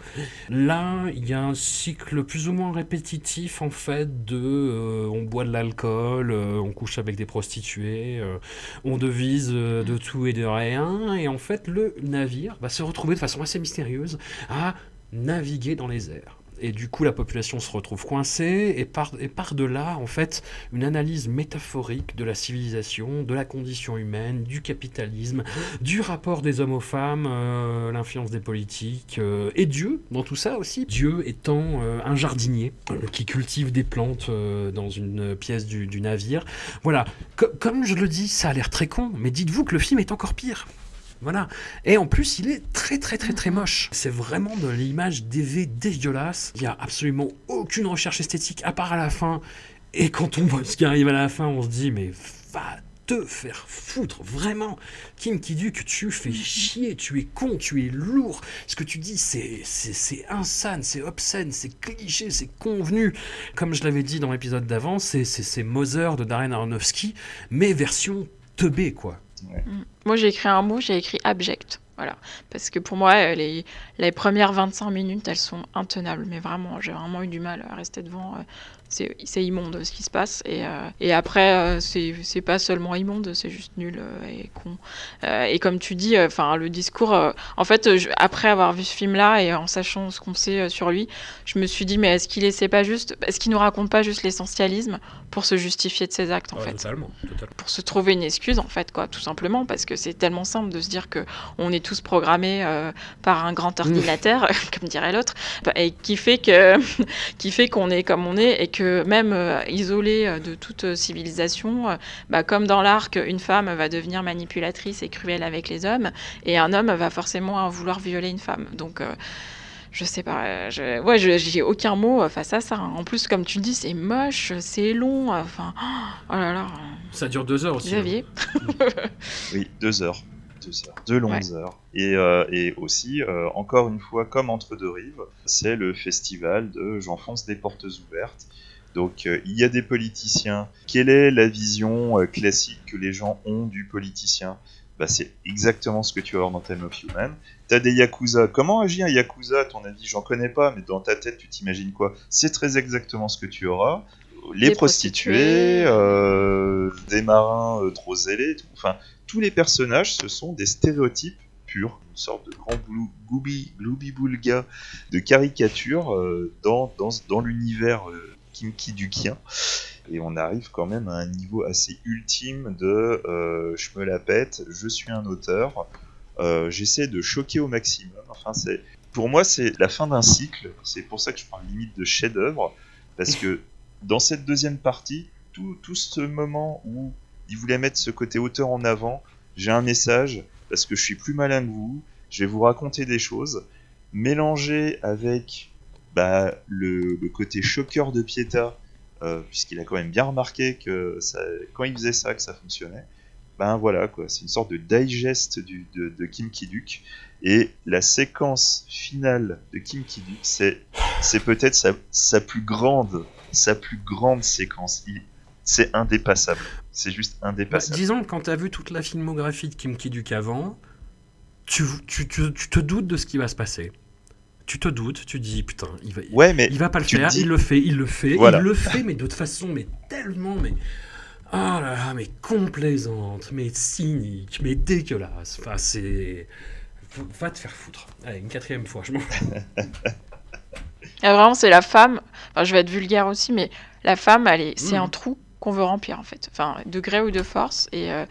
Là, il y a un cycle plus ou moins répétitif, en fait, de euh, on boit de l'alcool, euh, on couche avec des prostituées, euh, on devise de tout et de rien, et en fait, le navire va se retrouver de façon assez mystérieuse à naviguer dans les airs et du coup la population se retrouve coincée et par, et par en fait une analyse métaphorique de la civilisation, de la condition humaine, du capitalisme, du rapport des hommes aux femmes, euh, l'influence des politiques euh, et Dieu dans tout ça aussi. Dieu étant euh, un jardinier qui cultive des plantes dans une pièce du, navire. Voilà, comme je le dis, ça a l'air très con, mais dites-vous que le film est encore pire. Voilà. Et en plus, il est très très très très moche. C'est vraiment de l'image DV dégueulasse. Il n'y a absolument aucune recherche esthétique à part à la fin. Et quand on voit ce qui arrive à la fin, on se dit mais va te faire foutre, vraiment. Kim Kiduk, tu fais chier, tu es con, tu es lourd. Ce que tu dis, c'est, c'est, insane, c'est obscène, c'est cliché, c'est convenu. Comme je l'avais dit dans l'épisode d'avant, c'est, c'est, Mother de Darren Aronofsky, mais version teubée, quoi. Mm. Moi, j'ai écrit un mot, j'ai écrit abject. Voilà. Parce que pour moi, euh, les, les, premières 25 minutes, elles sont intenables. Mais vraiment, j'ai vraiment eu du mal à rester devant. C'est immonde ce qui se passe. Et, euh, et après, euh, c'est pas seulement immonde, c'est juste nul euh, et con. Euh, et comme tu dis, enfin le discours, euh, en fait, je- après avoir vu ce film-là et en sachant ce qu'on sait euh, sur lui, je me suis dit, mais est-ce qu'il essaie pas juste, est-ce qu'il nous raconte pas juste l'essentialisme pour se justifier de ses actes en Ouais, fait? Totalement, totalement. pour se trouver une excuse en fait quoi tout simplement parce que c'est tellement simple de se dire que on est tous programmés euh, par un grand ordinateur comme dirait l'autre et qui fait que qui fait qu'on est comme on est et que même euh, isolé euh, de toute euh, civilisation euh, bah, comme dans l'arc une femme va devenir manipulatrice et cruelle avec les hommes et un homme va forcément vouloir violer une femme donc euh, je sais pas, je, ouais, je- j'ai aucun mot face à ça. hein. En plus, comme tu le dis, c'est moche, c'est long. Enfin, oh là là, Ça dure deux heures aussi. hein. Xavier. Oui, deux heures. Deux heures. Deux longues heures. Et, euh, et aussi, euh, encore une fois, comme Entre deux rives, c'est le festival de J'enfonce des portes ouvertes. Donc, euh, il y a des politiciens. Quelle est la vision euh, classique que les gens ont du politicien? Bah, C'est exactement ce que tu vas dans Time of Human. T'as des Yakuza. Comment agit un Yakuza, à ton avis? J'en connais pas, mais dans ta tête, tu t'imagines quoi? C'est très exactement ce que tu auras. Les prostituées, prostituées. euh, des marins trop zélés, tout. enfin, tous les personnages, ce sont des stéréotypes purs, une sorte de grand gloubi-boulga de caricature dans, dans, dans l'univers euh, Kimki-Dukien. Et on arrive quand même à un niveau assez ultime de euh, je me la pète, je suis un auteur, euh, j'essaie de choquer au maximum. Enfin, c'est pour moi, c'est la fin d'un cycle. C'est pour ça que je parle limite de chef-d'œuvre, parce que dans cette deuxième partie, tout, tout ce moment où il voulait mettre ce côté auteur en avant, j'ai un message, parce que je suis plus malin que vous, je vais vous raconter des choses, mélangé avec bah, le, côté choqueur de Pieta, euh, puisqu'il a quand même bien remarqué que quand il faisait ça, que ça fonctionnait. Ben voilà, c'est une sorte de digest de, de Kim Kiduk. Et la séquence finale de Kim Kiduk, c'est, c'est peut-être sa, sa plus grande, sa plus grande séquence. C'est indépassable. C'est juste Bah, indépassable. disons que quand tu as vu toute la filmographie de Kim Ki-duk avant, tu, tu- tu te doutes de ce qui va se passer. Tu te doutes, tu dis putain, il va, ouais, mais il va pas le faire, dis- il le fait, il le fait, Voilà. il le fait, mais de toute façon, mais tellement, mais. Oh là là, mais complaisante, mais cynique, mais dégueulasse. Enfin, c'est. Va te faire foutre. Allez, une quatrième fois, je m'en Ah, vraiment, c'est la femme. Enfin, je vais être vulgaire aussi, mais la femme, est, c'est Mhm. un trou qu'on veut remplir en fait. Enfin, de gré ou de force. Et euh,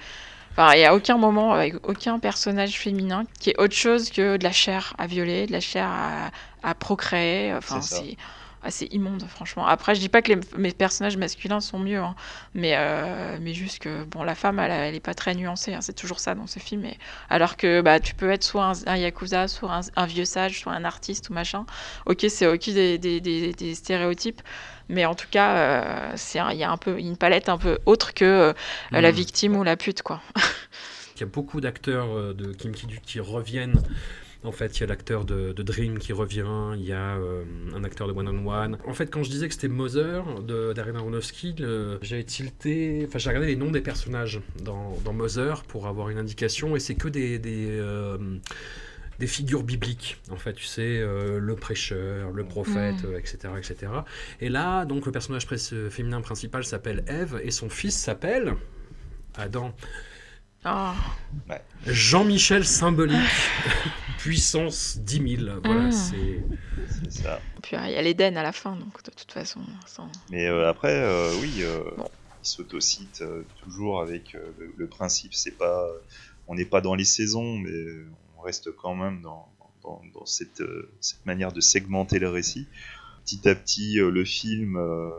enfin, il y a aucun moment avec aucun personnage féminin qui est autre chose que de la chair à violer, de la chair à, à procréer. Enfin, C'est c'est immonde, franchement. Après, je dis pas que les, mes personnages masculins sont mieux, hein, mais, euh, mais juste que bon, la femme, elle, elle est pas très nuancée. hein, c'est toujours ça dans ce film. Et, alors que bah, tu peux être soit un, un yakuza, soit un, un vieux sage, soit un artiste ou machin. Ok, c'est ok des, des, des, des stéréotypes, mais en tout cas, euh, il y a un peu une palette un peu autre que euh, la Mhm. victime ou la pute, quoi. Il y a beaucoup d'acteurs euh, de Kim Ki-duk qui reviennent. En fait, il y a l'acteur de, de Dream qui revient, il y a euh, un acteur de One on One. En fait, quand je disais que c'était Mother de Darren Aronofsky, j'ai tilté, enfin j'ai regardé les noms des personnages dans, dans Mother pour avoir une indication, et c'est que des, des, euh, des figures bibliques. En fait, tu sais, euh, le prêcheur, le prophète, Mm. euh, etc., etc. Et là, donc le personnage féminin principal s'appelle Eve et son fils s'appelle Adam. Oh. Jean-Michel symbolique, puissance 10 000. Voilà, Mm. c'est. Ça. Puis il y a l'Éden à la fin, donc de toute façon, sans- Mais euh, après, euh, oui, euh, Bon. il s'autocite euh, toujours avec euh, le, le principe, c'est pas, on n'est pas dans les saisons, mais on reste quand même dans, dans, dans cette, euh, cette manière de segmenter le récit. Petit à petit, euh, le film euh,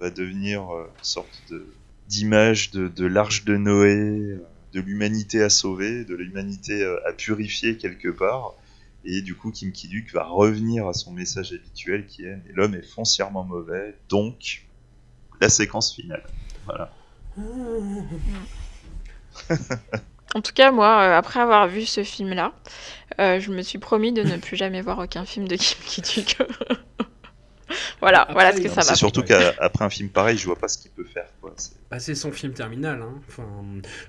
va devenir une sorte de d'image de, de l'arche de Noé, de l'humanité à sauver, de l'humanité à purifier quelque part. Et du coup, Kim Kiduk va revenir à son message habituel qui est mais l'homme est foncièrement mauvais, donc la séquence finale. Voilà. En tout cas, moi, euh, après avoir vu ce film-là, euh, je me suis promis de ne plus jamais voir aucun film de Kim Ki-duk. voilà, Après, voilà ce que ça C'est m'a surtout qu'après un film pareil, je vois pas ce qu'il peut faire. Quoi. C'est- Bah, c'est son film terminal. hein. Enfin,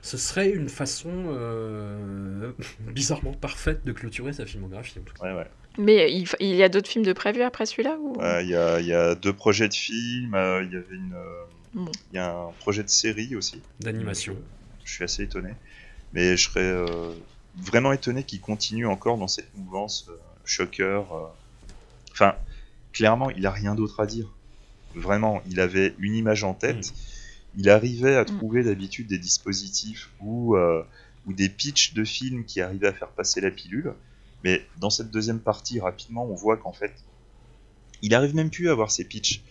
ce serait une façon euh, bizarrement parfaite de clôturer sa filmographie. en tout cas. Ouais, ouais. Mais il, y a d'autres films de prévus après celui-là ou... Il y, a, il y a deux projets de films, euh, il y avait une, euh, Bon. il y a un projet de série aussi. D'animation. Je suis assez étonné, mais je serais euh, vraiment étonné qu'il continue encore dans cette mouvance euh, shocker. euh. Enfin, clairement, il a rien d'autre à dire. Vraiment, il avait une image en tête. Il arrivait à trouver d'habitude des dispositifs ou, ou des pitchs de films qui arrivaient à faire passer la pilule. Mais dans cette deuxième partie, rapidement, on voit qu'en fait, il arrive même plus à avoir ses pitchs.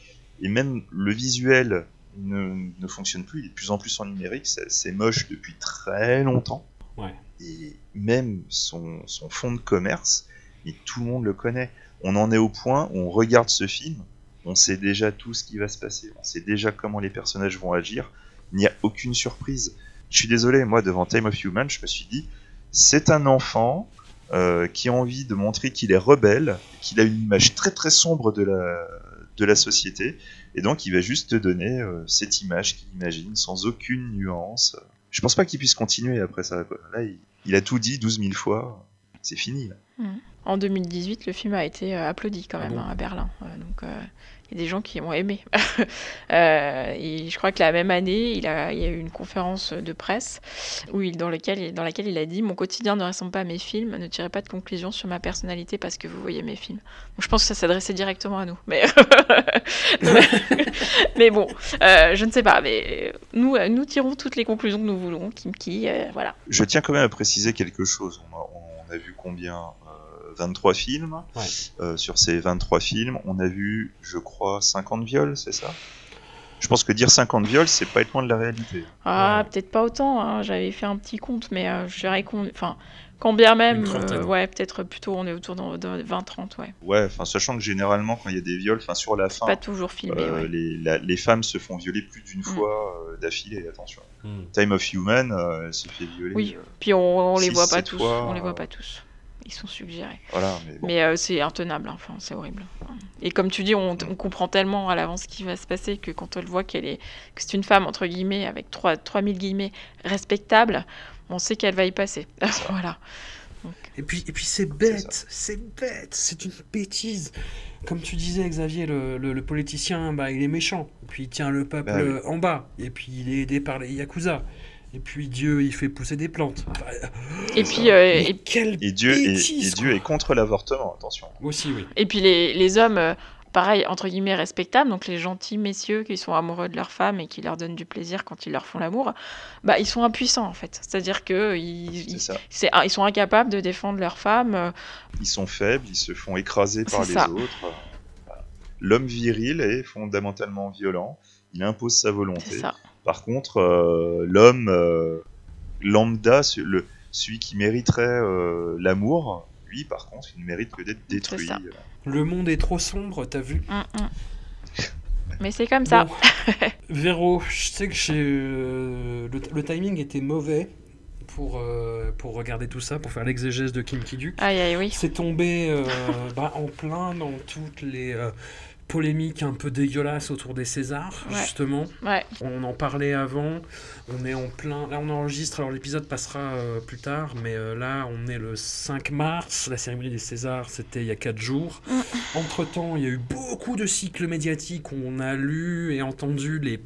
Et même le visuel ne, ne fonctionne plus. Il est de plus en plus en numérique. C'est moche depuis très longtemps. Ouais. Et même son, son fond de commerce, et tout le monde le connaît. On en est au point où on regarde ce film, on sait déjà tout ce qui va se passer, on sait déjà comment les personnages vont agir, il n'y a aucune surprise. Je suis désolé, moi devant Time of Human, je me suis dit, c'est un enfant euh, qui a envie de montrer qu'il est rebelle, qu'il a une image très très sombre de la, de la société, et donc il va juste te donner euh, cette image qu'il imagine sans aucune nuance. Je pense pas qu'il puisse continuer après ça. quoi. Là, il, il a tout dit 12 000 fois, c'est fini. Là. En 2018, le film a été euh, applaudi quand Ah même bon hein, à Berlin. Euh, donc euh, il y a des gens qui ont aimé. Euh, et je crois que la même année, il, a, y a eu une conférence de presse où dans, laquelle il a dit Mon quotidien ne ressemble pas à mes films, ne tirez pas de conclusion sur ma personnalité parce que vous voyez mes films. Je pense que ça s'adressait directement à nous. Mais, bon, euh, je ne sais pas. Mais nous, euh, nous tirons toutes les conclusions que nous voulons. Kim Ki, euh, voilà. Je tiens quand même à préciser quelque chose. On a, vu combien euh, 23 films. Ouais. Euh, sur ces 23 films, on a vu, je crois, 50 viols, c'est ça? Je pense que dire 50 viols, c'est pas être loin de la réalité. Ah, Ouais. peut-être pas autant. hein. J'avais fait un petit compte, mais euh, je dirais qu'on. Enfin, quand bien même. Euh, ouais, peut-être plutôt, on est autour de, 20-30, ouais. Ouais, enfin, sachant que généralement, quand il y a des viols, enfin, sur la fin, Pas toujours filmé, euh, ouais. les, la- les femmes se font violer plus d'une Mm. fois euh, d'affilée, attention. Hmm. Time of Human, euh, elle se fait violer. Oui, euh, puis on, on les six, voit pas tous. fois, on les voit pas tous. Ils sont suggérés. voilà, mais bon. Mais euh, c'est intenable, hein. enfin, c'est horrible. Et comme tu dis, on, on comprend tellement à l'avance ce qui va se passer que quand on le voit qu'elle est, que c'est une femme, entre guillemets, avec 3, 3000 guillemets, respectable, on sait qu'elle va y passer. voilà. Et puis, et puis c'est bête, c'est bête, c'est une bêtise. Comme tu disais, Xavier, le, le- le politicien, bah, il est méchant. Et puis il tient le peuple Bah oui. euh, en bas. Et puis il est aidé par les Yakuza. Et puis Dieu, il fait pousser des plantes. Enfin, Et puis, euh, et, quelle Et Dieu, bêtise, et Dieu est contre l'avortement, attention. Aussi, oui. Et puis les, les hommes, euh, pareil, entre guillemets, respectables, donc les gentils messieurs qui sont amoureux de leur femme et qui leur donnent du plaisir quand ils leur font l'amour, bah, ils sont impuissants en fait. C'est-à-dire que ils, C'est ils, ça. c'est- ils sont incapables de défendre leur femme. euh, Ils sont faibles, ils se font écraser par C'est les ça. autres. L'homme viril est fondamentalement violent, il impose sa C'est volonté. ça. Par contre, euh, l'homme euh, lambda, le, celui qui mériterait euh, l'amour, lui, par contre, il ne mérite que d'être détruit. Le monde est trop sombre, t'as vu Mm, mm. Mais c'est comme ça. Bon. Véro, je sais que euh, le, le timing était mauvais pour, euh, pour regarder tout ça, pour faire l'exégèse de Kim Ki-duk. Aïe, aïe, oui. C'est tombé euh, bah, en plein dans toutes les polémiques un peu dégueulasses autour des Césars, Ouais. justement. Ouais. On en parlait avant. On est en plein. Là, on enregistre. Alors, l'épisode passera euh, plus tard, mais euh, là, on est le 5 mars. La cérémonie des Césars, c'était il y a 4 jours. Entre temps, il y a eu beaucoup de cycles médiatiques où on a lu et entendu les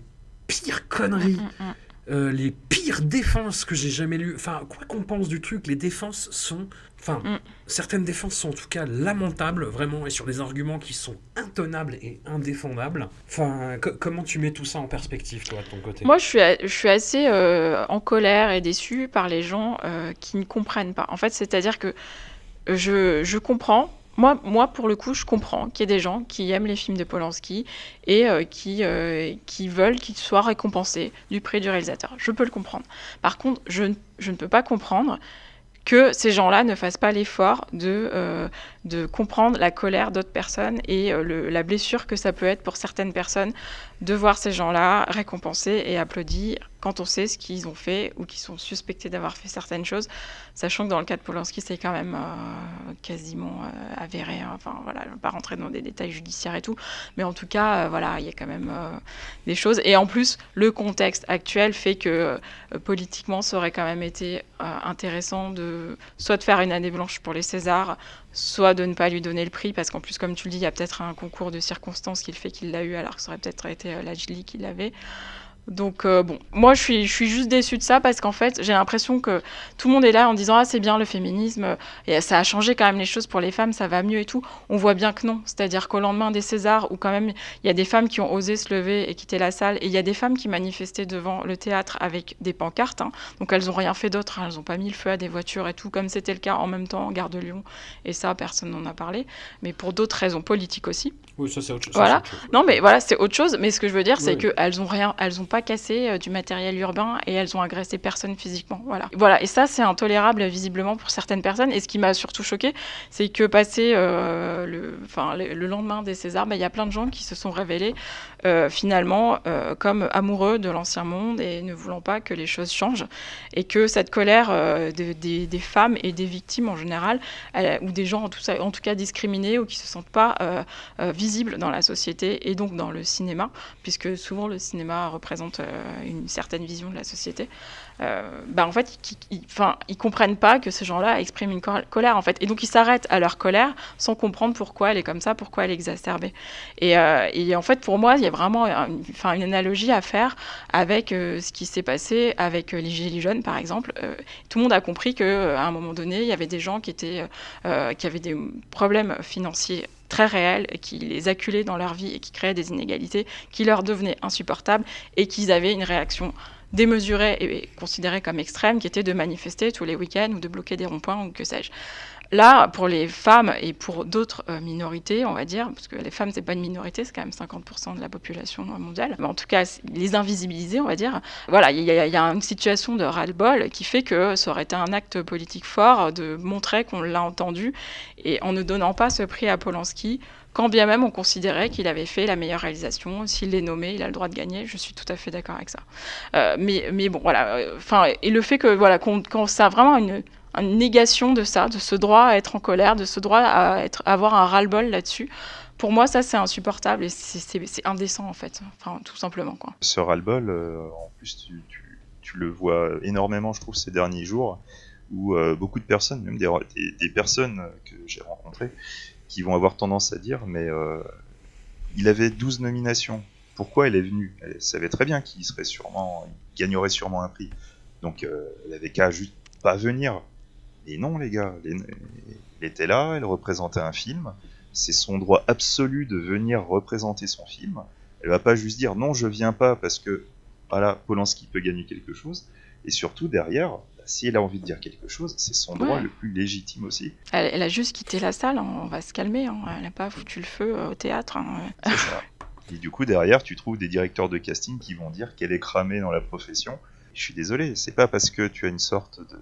pires conneries. Mm, mm. Euh, les pires défenses que j'ai jamais lues. Enfin, quoi qu'on pense du truc, les défenses sont. Enfin, Mm. certaines défenses sont en tout cas lamentables, vraiment, et sur des arguments qui sont intenables et indéfendables. Enfin, co- comment tu mets tout ça en perspective, toi, de ton côté? Moi, je suis, je suis assez euh, en colère et déçue par les gens euh, qui ne comprennent pas. En fait, c'est-à-dire que je, je comprends. Moi, moi, pour le coup, je comprends qu'il y ait des gens qui aiment les films de Polanski et euh, qui, euh, qui veulent qu'ils soient récompensés du prix du réalisateur. Je peux le comprendre. Par contre, je, je ne peux pas comprendre que ces gens-là ne fassent pas l'effort de, euh, de comprendre la colère d'autres personnes et la blessure que ça peut être pour certaines personnes de voir ces gens-là récompensés et applaudis quand on sait ce qu'ils ont fait ou qu'ils sont suspectés d'avoir fait certaines choses, sachant que dans le cas de Polanski, c'est quand même euh, quasiment euh, avéré. hein. Enfin, voilà, je ne vais pas rentrer dans des détails judiciaires et tout, mais en tout cas, euh, voilà, il y a quand même des choses. Et en plus, le contexte actuel fait que politiquement, ça aurait quand même été intéressant de soit de faire une année blanche pour les Césars, soit de ne pas lui donner le prix, parce qu'en plus, comme tu le dis, il y a peut-être un concours de circonstances qui le fait qu'il l'a eu, alors que ça aurait peut-être été euh, Lajli qui l'avait. Donc euh, bon, moi je suis, je suis juste déçue de ça parce qu'en fait j'ai l'impression que tout le monde est là en disant ah c'est bien le féminisme et ça a changé quand même les choses pour les femmes, ça va mieux et tout. On voit bien que non, c'est-à-dire qu'au lendemain des Césars où quand même il y a des femmes qui ont osé se lever et quitter la salle et il y a des femmes qui manifestaient devant le théâtre avec des pancartes, hein. donc elles ont rien fait d'autre, hein. elles ont pas mis le feu à des voitures et tout comme c'était le cas en même temps en gare de Lyon et ça personne n'en a parlé, mais pour d'autres raisons politiques aussi. Oui, ça c'est autre chose. Voilà. autre chose. Non, mais voilà, c'est autre chose. Mais ce que je veux dire, c'est qu'elles ont rien, elles ont pas cassé euh, du matériel urbain et elles ont agressé personne physiquement. Voilà. Voilà. Et ça, c'est intolérable visiblement pour certaines personnes. Et ce qui m'a surtout choqué, c'est que passé euh, le, enfin, le, le lendemain des Césars, bah, il y a plein de gens qui se sont révélés euh, finalement comme amoureux de l'ancien monde et ne voulant pas que les choses changent. Et que cette colère de- des, femmes et des victimes en général, ou des gens en tout, en tout cas discriminés ou qui se sentent pas euh, euh, visible dans la société et donc dans le cinéma, puisque souvent le cinéma représente euh, une certaine vision de la société. Euh, bah en fait, ils, ils- ils comprennent pas que ces gens-là expriment une colère en fait, et donc ils s'arrêtent à leur colère sans comprendre pourquoi elle est comme ça, pourquoi elle est exacerbée. Et, euh, en fait, pour moi, il y a vraiment une, une analogie à faire avec ce qui s'est passé avec les gilets jaunes, par exemple. Tout le monde a compris que euh, à un moment donné, il y avait des gens qui étaient, qui avaient des problèmes financiers très réels, et qui les acculaient dans leur vie et qui créaient des inégalités qui leur devenaient insupportables et qu'ils avaient une réaction démesurée et considérée comme extrême, qui était de manifester tous les week-ends ou de bloquer des ronds-points ou que sais-je. Là, pour les femmes et pour d'autres euh, minorités, on va dire, parce que les femmes, c'est pas une minorité, c'est quand même 50% de la population mondiale, mais en tout cas, les invisibiliser, on va dire. Voilà, il y, a- une situation de ras-le-bol qui fait que ça aurait été un acte politique fort de montrer qu'on l'a entendu et en ne donnant pas ce prix à Polanski, quand bien même on considérait qu'il avait fait la meilleure réalisation, s'il est nommé, il a le droit de gagner, je suis tout à fait d'accord avec ça. Euh, mais, mais bon, voilà, euh, enfin, et le fait que, voilà, qu'on- ça a vraiment une, une négation de ça, de ce droit à être en colère, de ce droit à, être, avoir un ras-le-bol là-dessus, pour moi, ça, c'est insupportable et c'est- indécent, en fait, enfin, tout simplement, quoi. Ce ras-le-bol, euh, en plus, tu, le vois énormément, je trouve, ces derniers jours, où euh, beaucoup de personnes, même des, personnes que j'ai rencontrées, qui vont avoir tendance à dire, mais euh, il avait 12 nominations. Pourquoi elle est venue? Elle savait très bien qu'il serait sûrement, gagnerait sûrement un prix. Donc, elle avait qu'à juste pas venir. Et non, les gars, elle, elle était là, elle représentait un film. C'est son droit absolu de venir représenter son film. Elle va pas juste dire non, je viens pas parce que voilà, Polanski peut gagner quelque chose. Et surtout derrière, bah, si elle a envie de dire quelque chose, c'est son droit Ouais. le plus légitime aussi. Elle, elle a juste quitté la salle, hein, on va se calmer, hein, elle n'a pas foutu le feu euh, au théâtre. hein. C'est ça. Et du coup derrière, tu trouves des directeurs de casting qui vont dire qu'elle est cramée dans la profession. Je suis désolé, c'est pas parce que tu as une sorte de,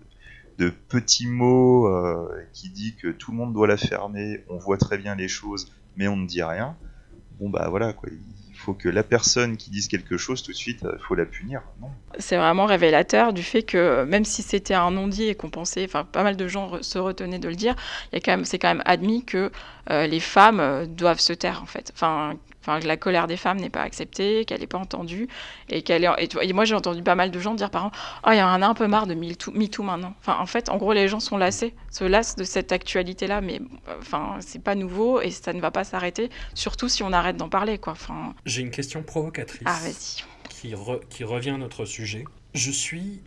de petit mot euh, qui dit que tout le monde doit la fermer, on voit très bien les choses, mais on ne dit rien. Bon bah voilà quoi. Il faut que la personne qui dise quelque chose tout de suite, il faut la punir. C'est vraiment révélateur du fait que même si c'était un non-dit et qu'on pensait, enfin pas mal de gens se retenaient de le dire, il y a quand même, c'est quand même admis que euh, les femmes euh, doivent se taire en fait. Enfin, enfin que la colère des femmes n'est pas acceptée, qu'elle n'est pas entendue et qu'elle est. Et, tu vois, et moi j'ai entendu pas mal de gens dire par exemple, oh il y en a un peu marre de MeToo, MeToo maintenant. Enfin en fait, en gros les gens sont lassés, se lassent de cette actualité là, mais enfin c'est pas nouveau et ça ne va pas s'arrêter, surtout si on arrête d'en parler quoi. Enfin, J'ai une question provocatrice ah vas-y. qui, re- qui revient à notre sujet. Je suis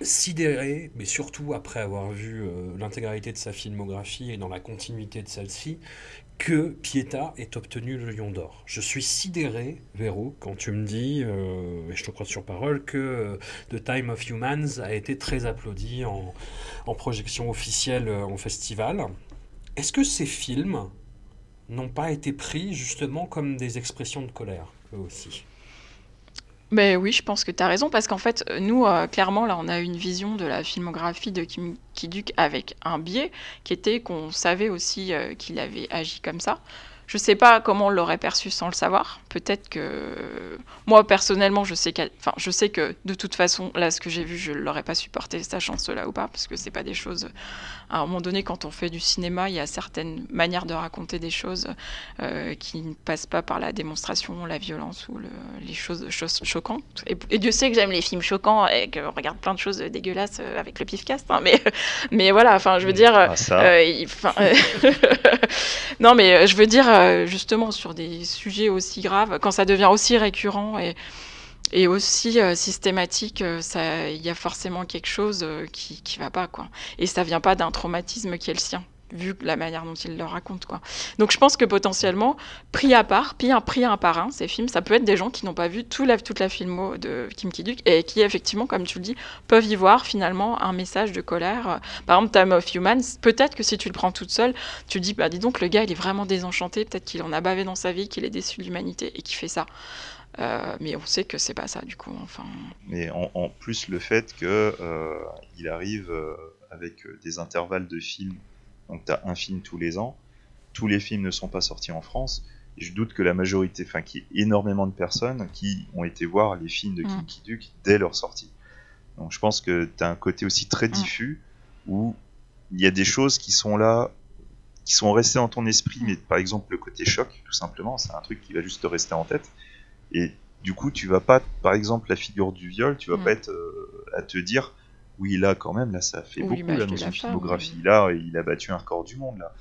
sidéré, mais surtout après avoir vu euh, l'intégralité de sa filmographie et dans la continuité de celle-ci, que Pieta ait obtenu le Lion d'Or. Je suis sidéré, Véro, quand tu me dis, euh, et je te crois sur parole, que euh, The Time of Humans a été très applaudi en, en projection officielle euh, en festival. Est-ce que ces films n'ont pas été pris justement comme des expressions de colère, eux aussi? Ben oui, je pense que tu as raison, parce qu'en fait, euh, nous, euh, clairement, là, on a une vision de la filmographie de Kim Ki-duk avec un biais, qui était qu'on savait aussi euh, qu'il avait agi comme ça. Je sais pas comment on l'aurait perçu sans le savoir. Peut-être que moi personnellement, je sais, enfin, je sais que de toute façon, là, ce que j'ai vu, je l'aurais pas supporté sa chance-là ou pas, parce que c'est pas des choses. À un moment donné, quand on fait du cinéma, il y a certaines manières de raconter des choses euh, qui ne passent pas par la démonstration, la violence ou le, les choses, choquantes. Et, Dieu sait que j'aime les films choquants et je regarde plein de choses dégueulasses euh, avec le pifcast. Hein, mais, mais voilà, enfin, je veux dire. Ah, ça. Euh, non, mais je veux dire euh, justement sur des sujets aussi graves, quand ça devient aussi récurrent et, aussi euh, systématique, euh, il y a forcément quelque chose qui ne va pas. Quoi. Et ça vient pas d'un traumatisme qui est le sien vu la manière dont il le raconte. Quoi. Donc je pense que potentiellement, pris à part, pris un, pris un par un, ces films, ça peut être des gens qui n'ont pas vu tout la, toute la filmo de Kim Ki-duk et qui, effectivement, comme tu le dis, peuvent y voir finalement un message de colère. Par exemple, Time of Humans, peut-être que si tu le prends toute seule, tu dis, bah dis donc, le gars, il est vraiment désenchanté, peut-être qu'il en a bavé dans sa vie, qu'il est déçu de l'humanité et qu'il fait ça. Euh, mais on sait que c'est pas ça du coup. Enfin. Mais en, plus le fait qu'il euh, arrive euh, avec des intervalles de films donc tu as un film tous les ans. Tous les films ne sont pas sortis en France. Et je doute que la majorité, enfin qu'il y ait énormément de personnes qui ont été voir les films de Kim ki dès leur sortie. Donc je pense que tu as un côté aussi très diffus où il y a des choses qui sont là, qui sont restées dans ton esprit, mais par exemple le côté choc, tout simplement, c'est un truc qui va juste te rester en tête. Et du coup, tu vas pas, par exemple, la figure du viol, tu vas pas être euh, à te dire, oui, là, quand même, là, ça fait beaucoup là, dans une filmographie. Là, il a battu un record du monde, là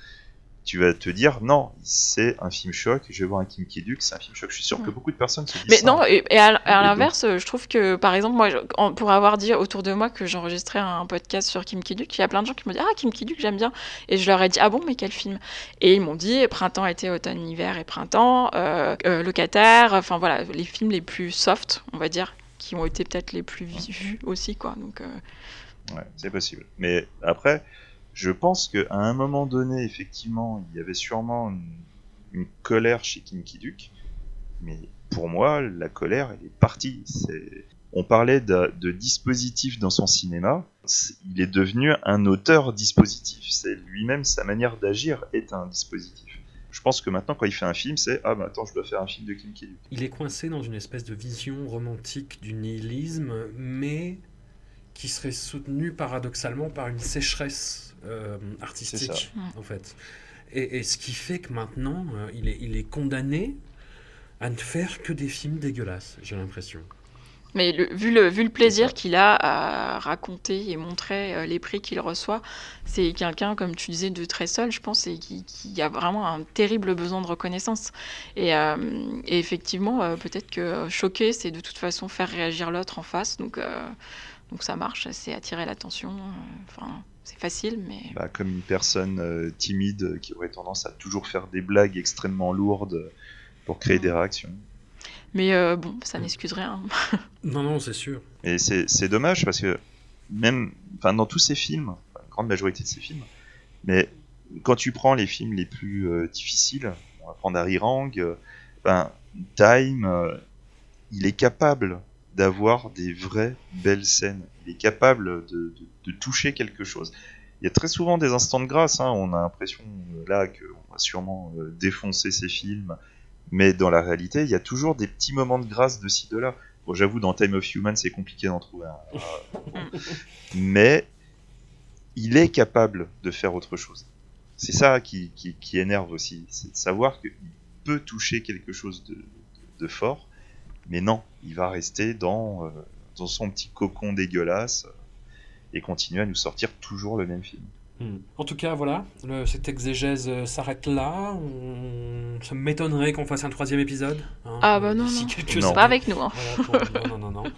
tu vas te dire non, c'est un film choc, je vais voir un Kim Kiduk, c'est un film choc. Je suis sûr que mm. beaucoup de personnes se disent Mais non, et, à, l'inverse, je trouve que par exemple, moi, pour avoir dit autour de moi que j'enregistrais un podcast sur Kim Kiduk, il y a plein de gens qui me disent Ah, Kim Kiduk, j'aime bien. Et je leur ai dit Ah bon, mais quel film? Et ils m'ont dit Printemps, été, automne, hiver et printemps, euh, euh, Locataire, enfin voilà, les films les plus soft, on va dire, qui ont été peut-être les plus vus aussi, quoi. Donc. Euh, ouais, c'est possible. Mais après je pense qu'à un moment donné, effectivement, il y avait sûrement une, colère chez Kim Kiduk, mais pour moi, la colère, elle est partie. On parlait de, dispositif dans son cinéma, il est devenu un auteur dispositif. C'est lui-même, sa manière d'agir est un dispositif. Je pense que maintenant, quand il fait un film, c'est Ah, bah attends, je dois faire un film de Kim Kiduk. Il est coincé dans une espèce de vision romantique du nihilisme, mais qui serait soutenu paradoxalement par une sécheresse euh, artistique, en fait. Et, ce qui fait que maintenant, euh, il, est, il est condamné à ne faire que des films dégueulasses, j'ai l'impression. Mais vu, le, vu le plaisir qu'il a à raconter et montrer euh, les prix qu'il reçoit, c'est quelqu'un, comme tu disais, de très seul, je pense, et qui, qui a vraiment un terrible besoin de reconnaissance. Et, et effectivement, peut-être que choquer, c'est de toute façon faire réagir l'autre en face. Donc, donc ça marche, c'est attirer l'attention. Enfin, c'est facile, mais. Bah, comme une personne euh, timide qui aurait tendance à toujours faire des blagues extrêmement lourdes pour créer des réactions. Mais euh, bon, ça n'excuse rien. non, non, c'est sûr. Et c'est dommage parce que même enfin, dans tous ces films, la grande majorité de ces films, mais quand tu prends les films les plus euh, difficiles, on va prendre Harry Rang, ben, Time, il est capable d'avoir des vraies belles scènes. Il est capable de, toucher quelque chose. Il y a très souvent des instants de grâce. Hein. On a l'impression euh, là qu'on va sûrement euh, défoncer ces films, mais dans la réalité, il y a toujours des petits moments de grâce de ci de là. Bon, j'avoue, dans Time of Human, c'est compliqué d'en trouver un. mais il est capable de faire autre chose. C'est ça qui, énerve aussi, c'est de savoir qu'il peut toucher quelque chose de fort mais non, il va rester dans, euh, dans son petit cocon dégueulasse euh, et continuer à nous sortir toujours le même film. Hmm. En tout cas, voilà, cette exégèse euh, s'arrête là. Ça m'étonnerait qu'on fasse un troisième épisode. Hein, ah bah non, non. pas avec nous. Hein. non, non, non, non.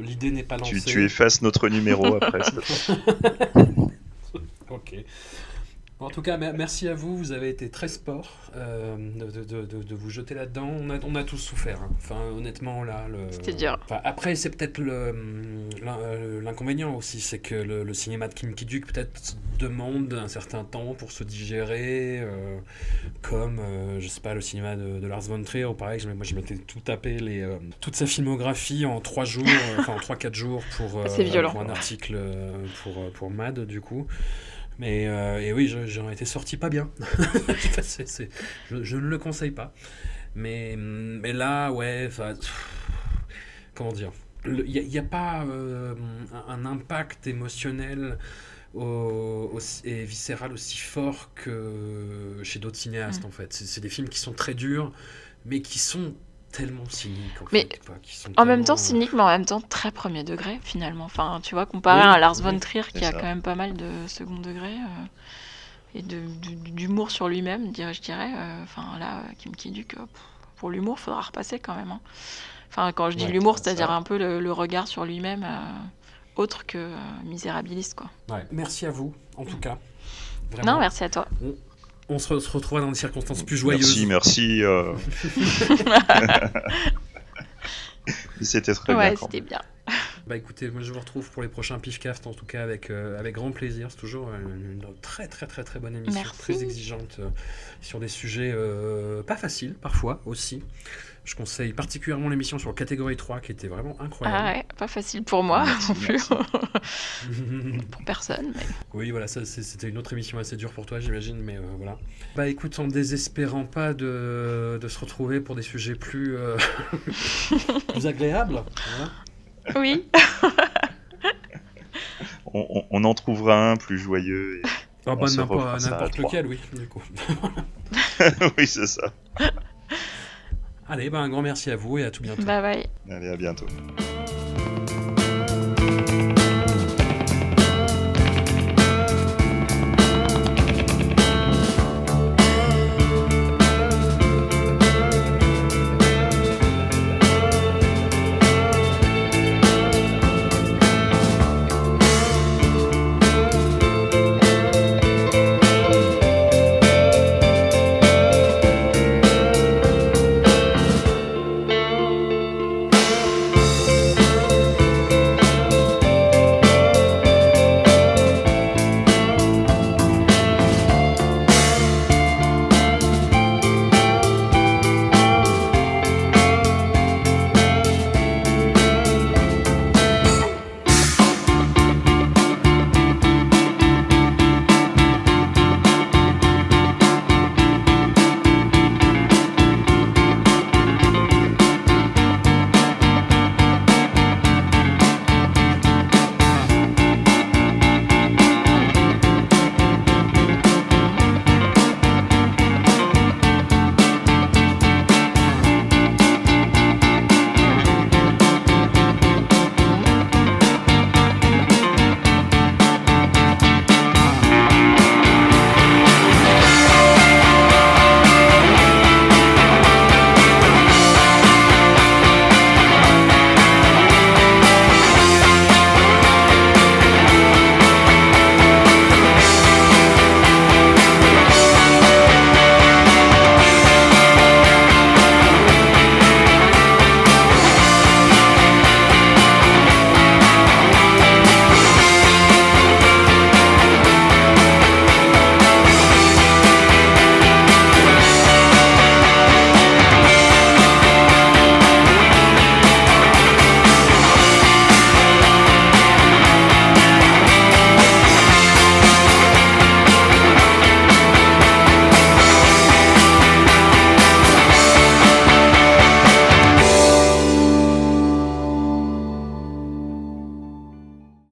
L'idée n'est pas lancée. Tu, tu, effaces notre numéro après. ok en tout cas, merci à vous. Vous avez été très sport euh, de, vous jeter là-dedans. On a, on a tous souffert. Hein. Enfin, honnêtement, là. C'était dur. après, c'est peut-être l'inconvénient aussi. C'est que le, cinéma de Kim Ki-duk peut-être demande un certain temps pour se digérer. Euh, comme, euh, je sais pas, le cinéma de, Lars von Trier. Pareil, moi, je m'étais tout tapé les, toute sa filmographie en 3 jours, enfin en 3-4 jours pour, pour un article pour, pour MAD, du coup. Mais euh, et oui, je- j'en étais sorti pas bien. Je, je ne le conseille pas. Mais, mais là, ouais, pff, comment dire? Il n'y a, pas euh, un, impact émotionnel au- et viscéral aussi fort que chez d'autres cinéastes, Mm. en fait. C'est des films qui sont très durs, mais qui sont tellement cyniques, en Mais fait. quoi, qui sont En même temps, euh, cynique, mais en même temps très premier degré, finalement. Enfin, tu vois, comparé Oui, à Lars oui, von Trier, qui a quand même pas mal de second degré, euh, et d'humour sur lui-même, dirais- je dirais. euh, Enfin, là, Kim Ki-duk, pour l'humour, faudra repasser quand même. hein. Enfin, quand je dis Ouais, l'humour, c'est c'est-à-dire un peu le, le regard sur lui-même, euh, autre que euh, misérabiliste, quoi. ouais. Merci à vous, en tout cas. Vraiment. Non, merci à toi. On se, re- se retrouvera dans des circonstances plus joyeuses. Merci, merci. euh. C'était très ouais, bien. c'était bien. Bah écoutez, moi je vous retrouve pour les prochains Pifcast en tout cas avec, euh, avec grand plaisir. C'est toujours une, une très très très très bonne émission, Merci. très exigeante euh, sur des sujets euh, pas faciles parfois aussi. Je conseille particulièrement l'émission sur catégorie 3 qui était vraiment Ah incroyable. ouais, pas facile pour moi Merci, non plus. pour personne, mais oui, voilà, ça, c'était une autre émission assez dure pour toi, j'imagine, mais euh, voilà. Bah écoute, en désespérant pas de, de se retrouver pour des sujets plus, euh, plus agréables, voilà. oui. On, on- on en trouvera un plus joyeux. et- Ah bah n'importe lequel, oui, du coup. oui, c'est ça. Allez, bah un grand merci à vous et à tout bientôt. Bye bye. Allez, à bientôt.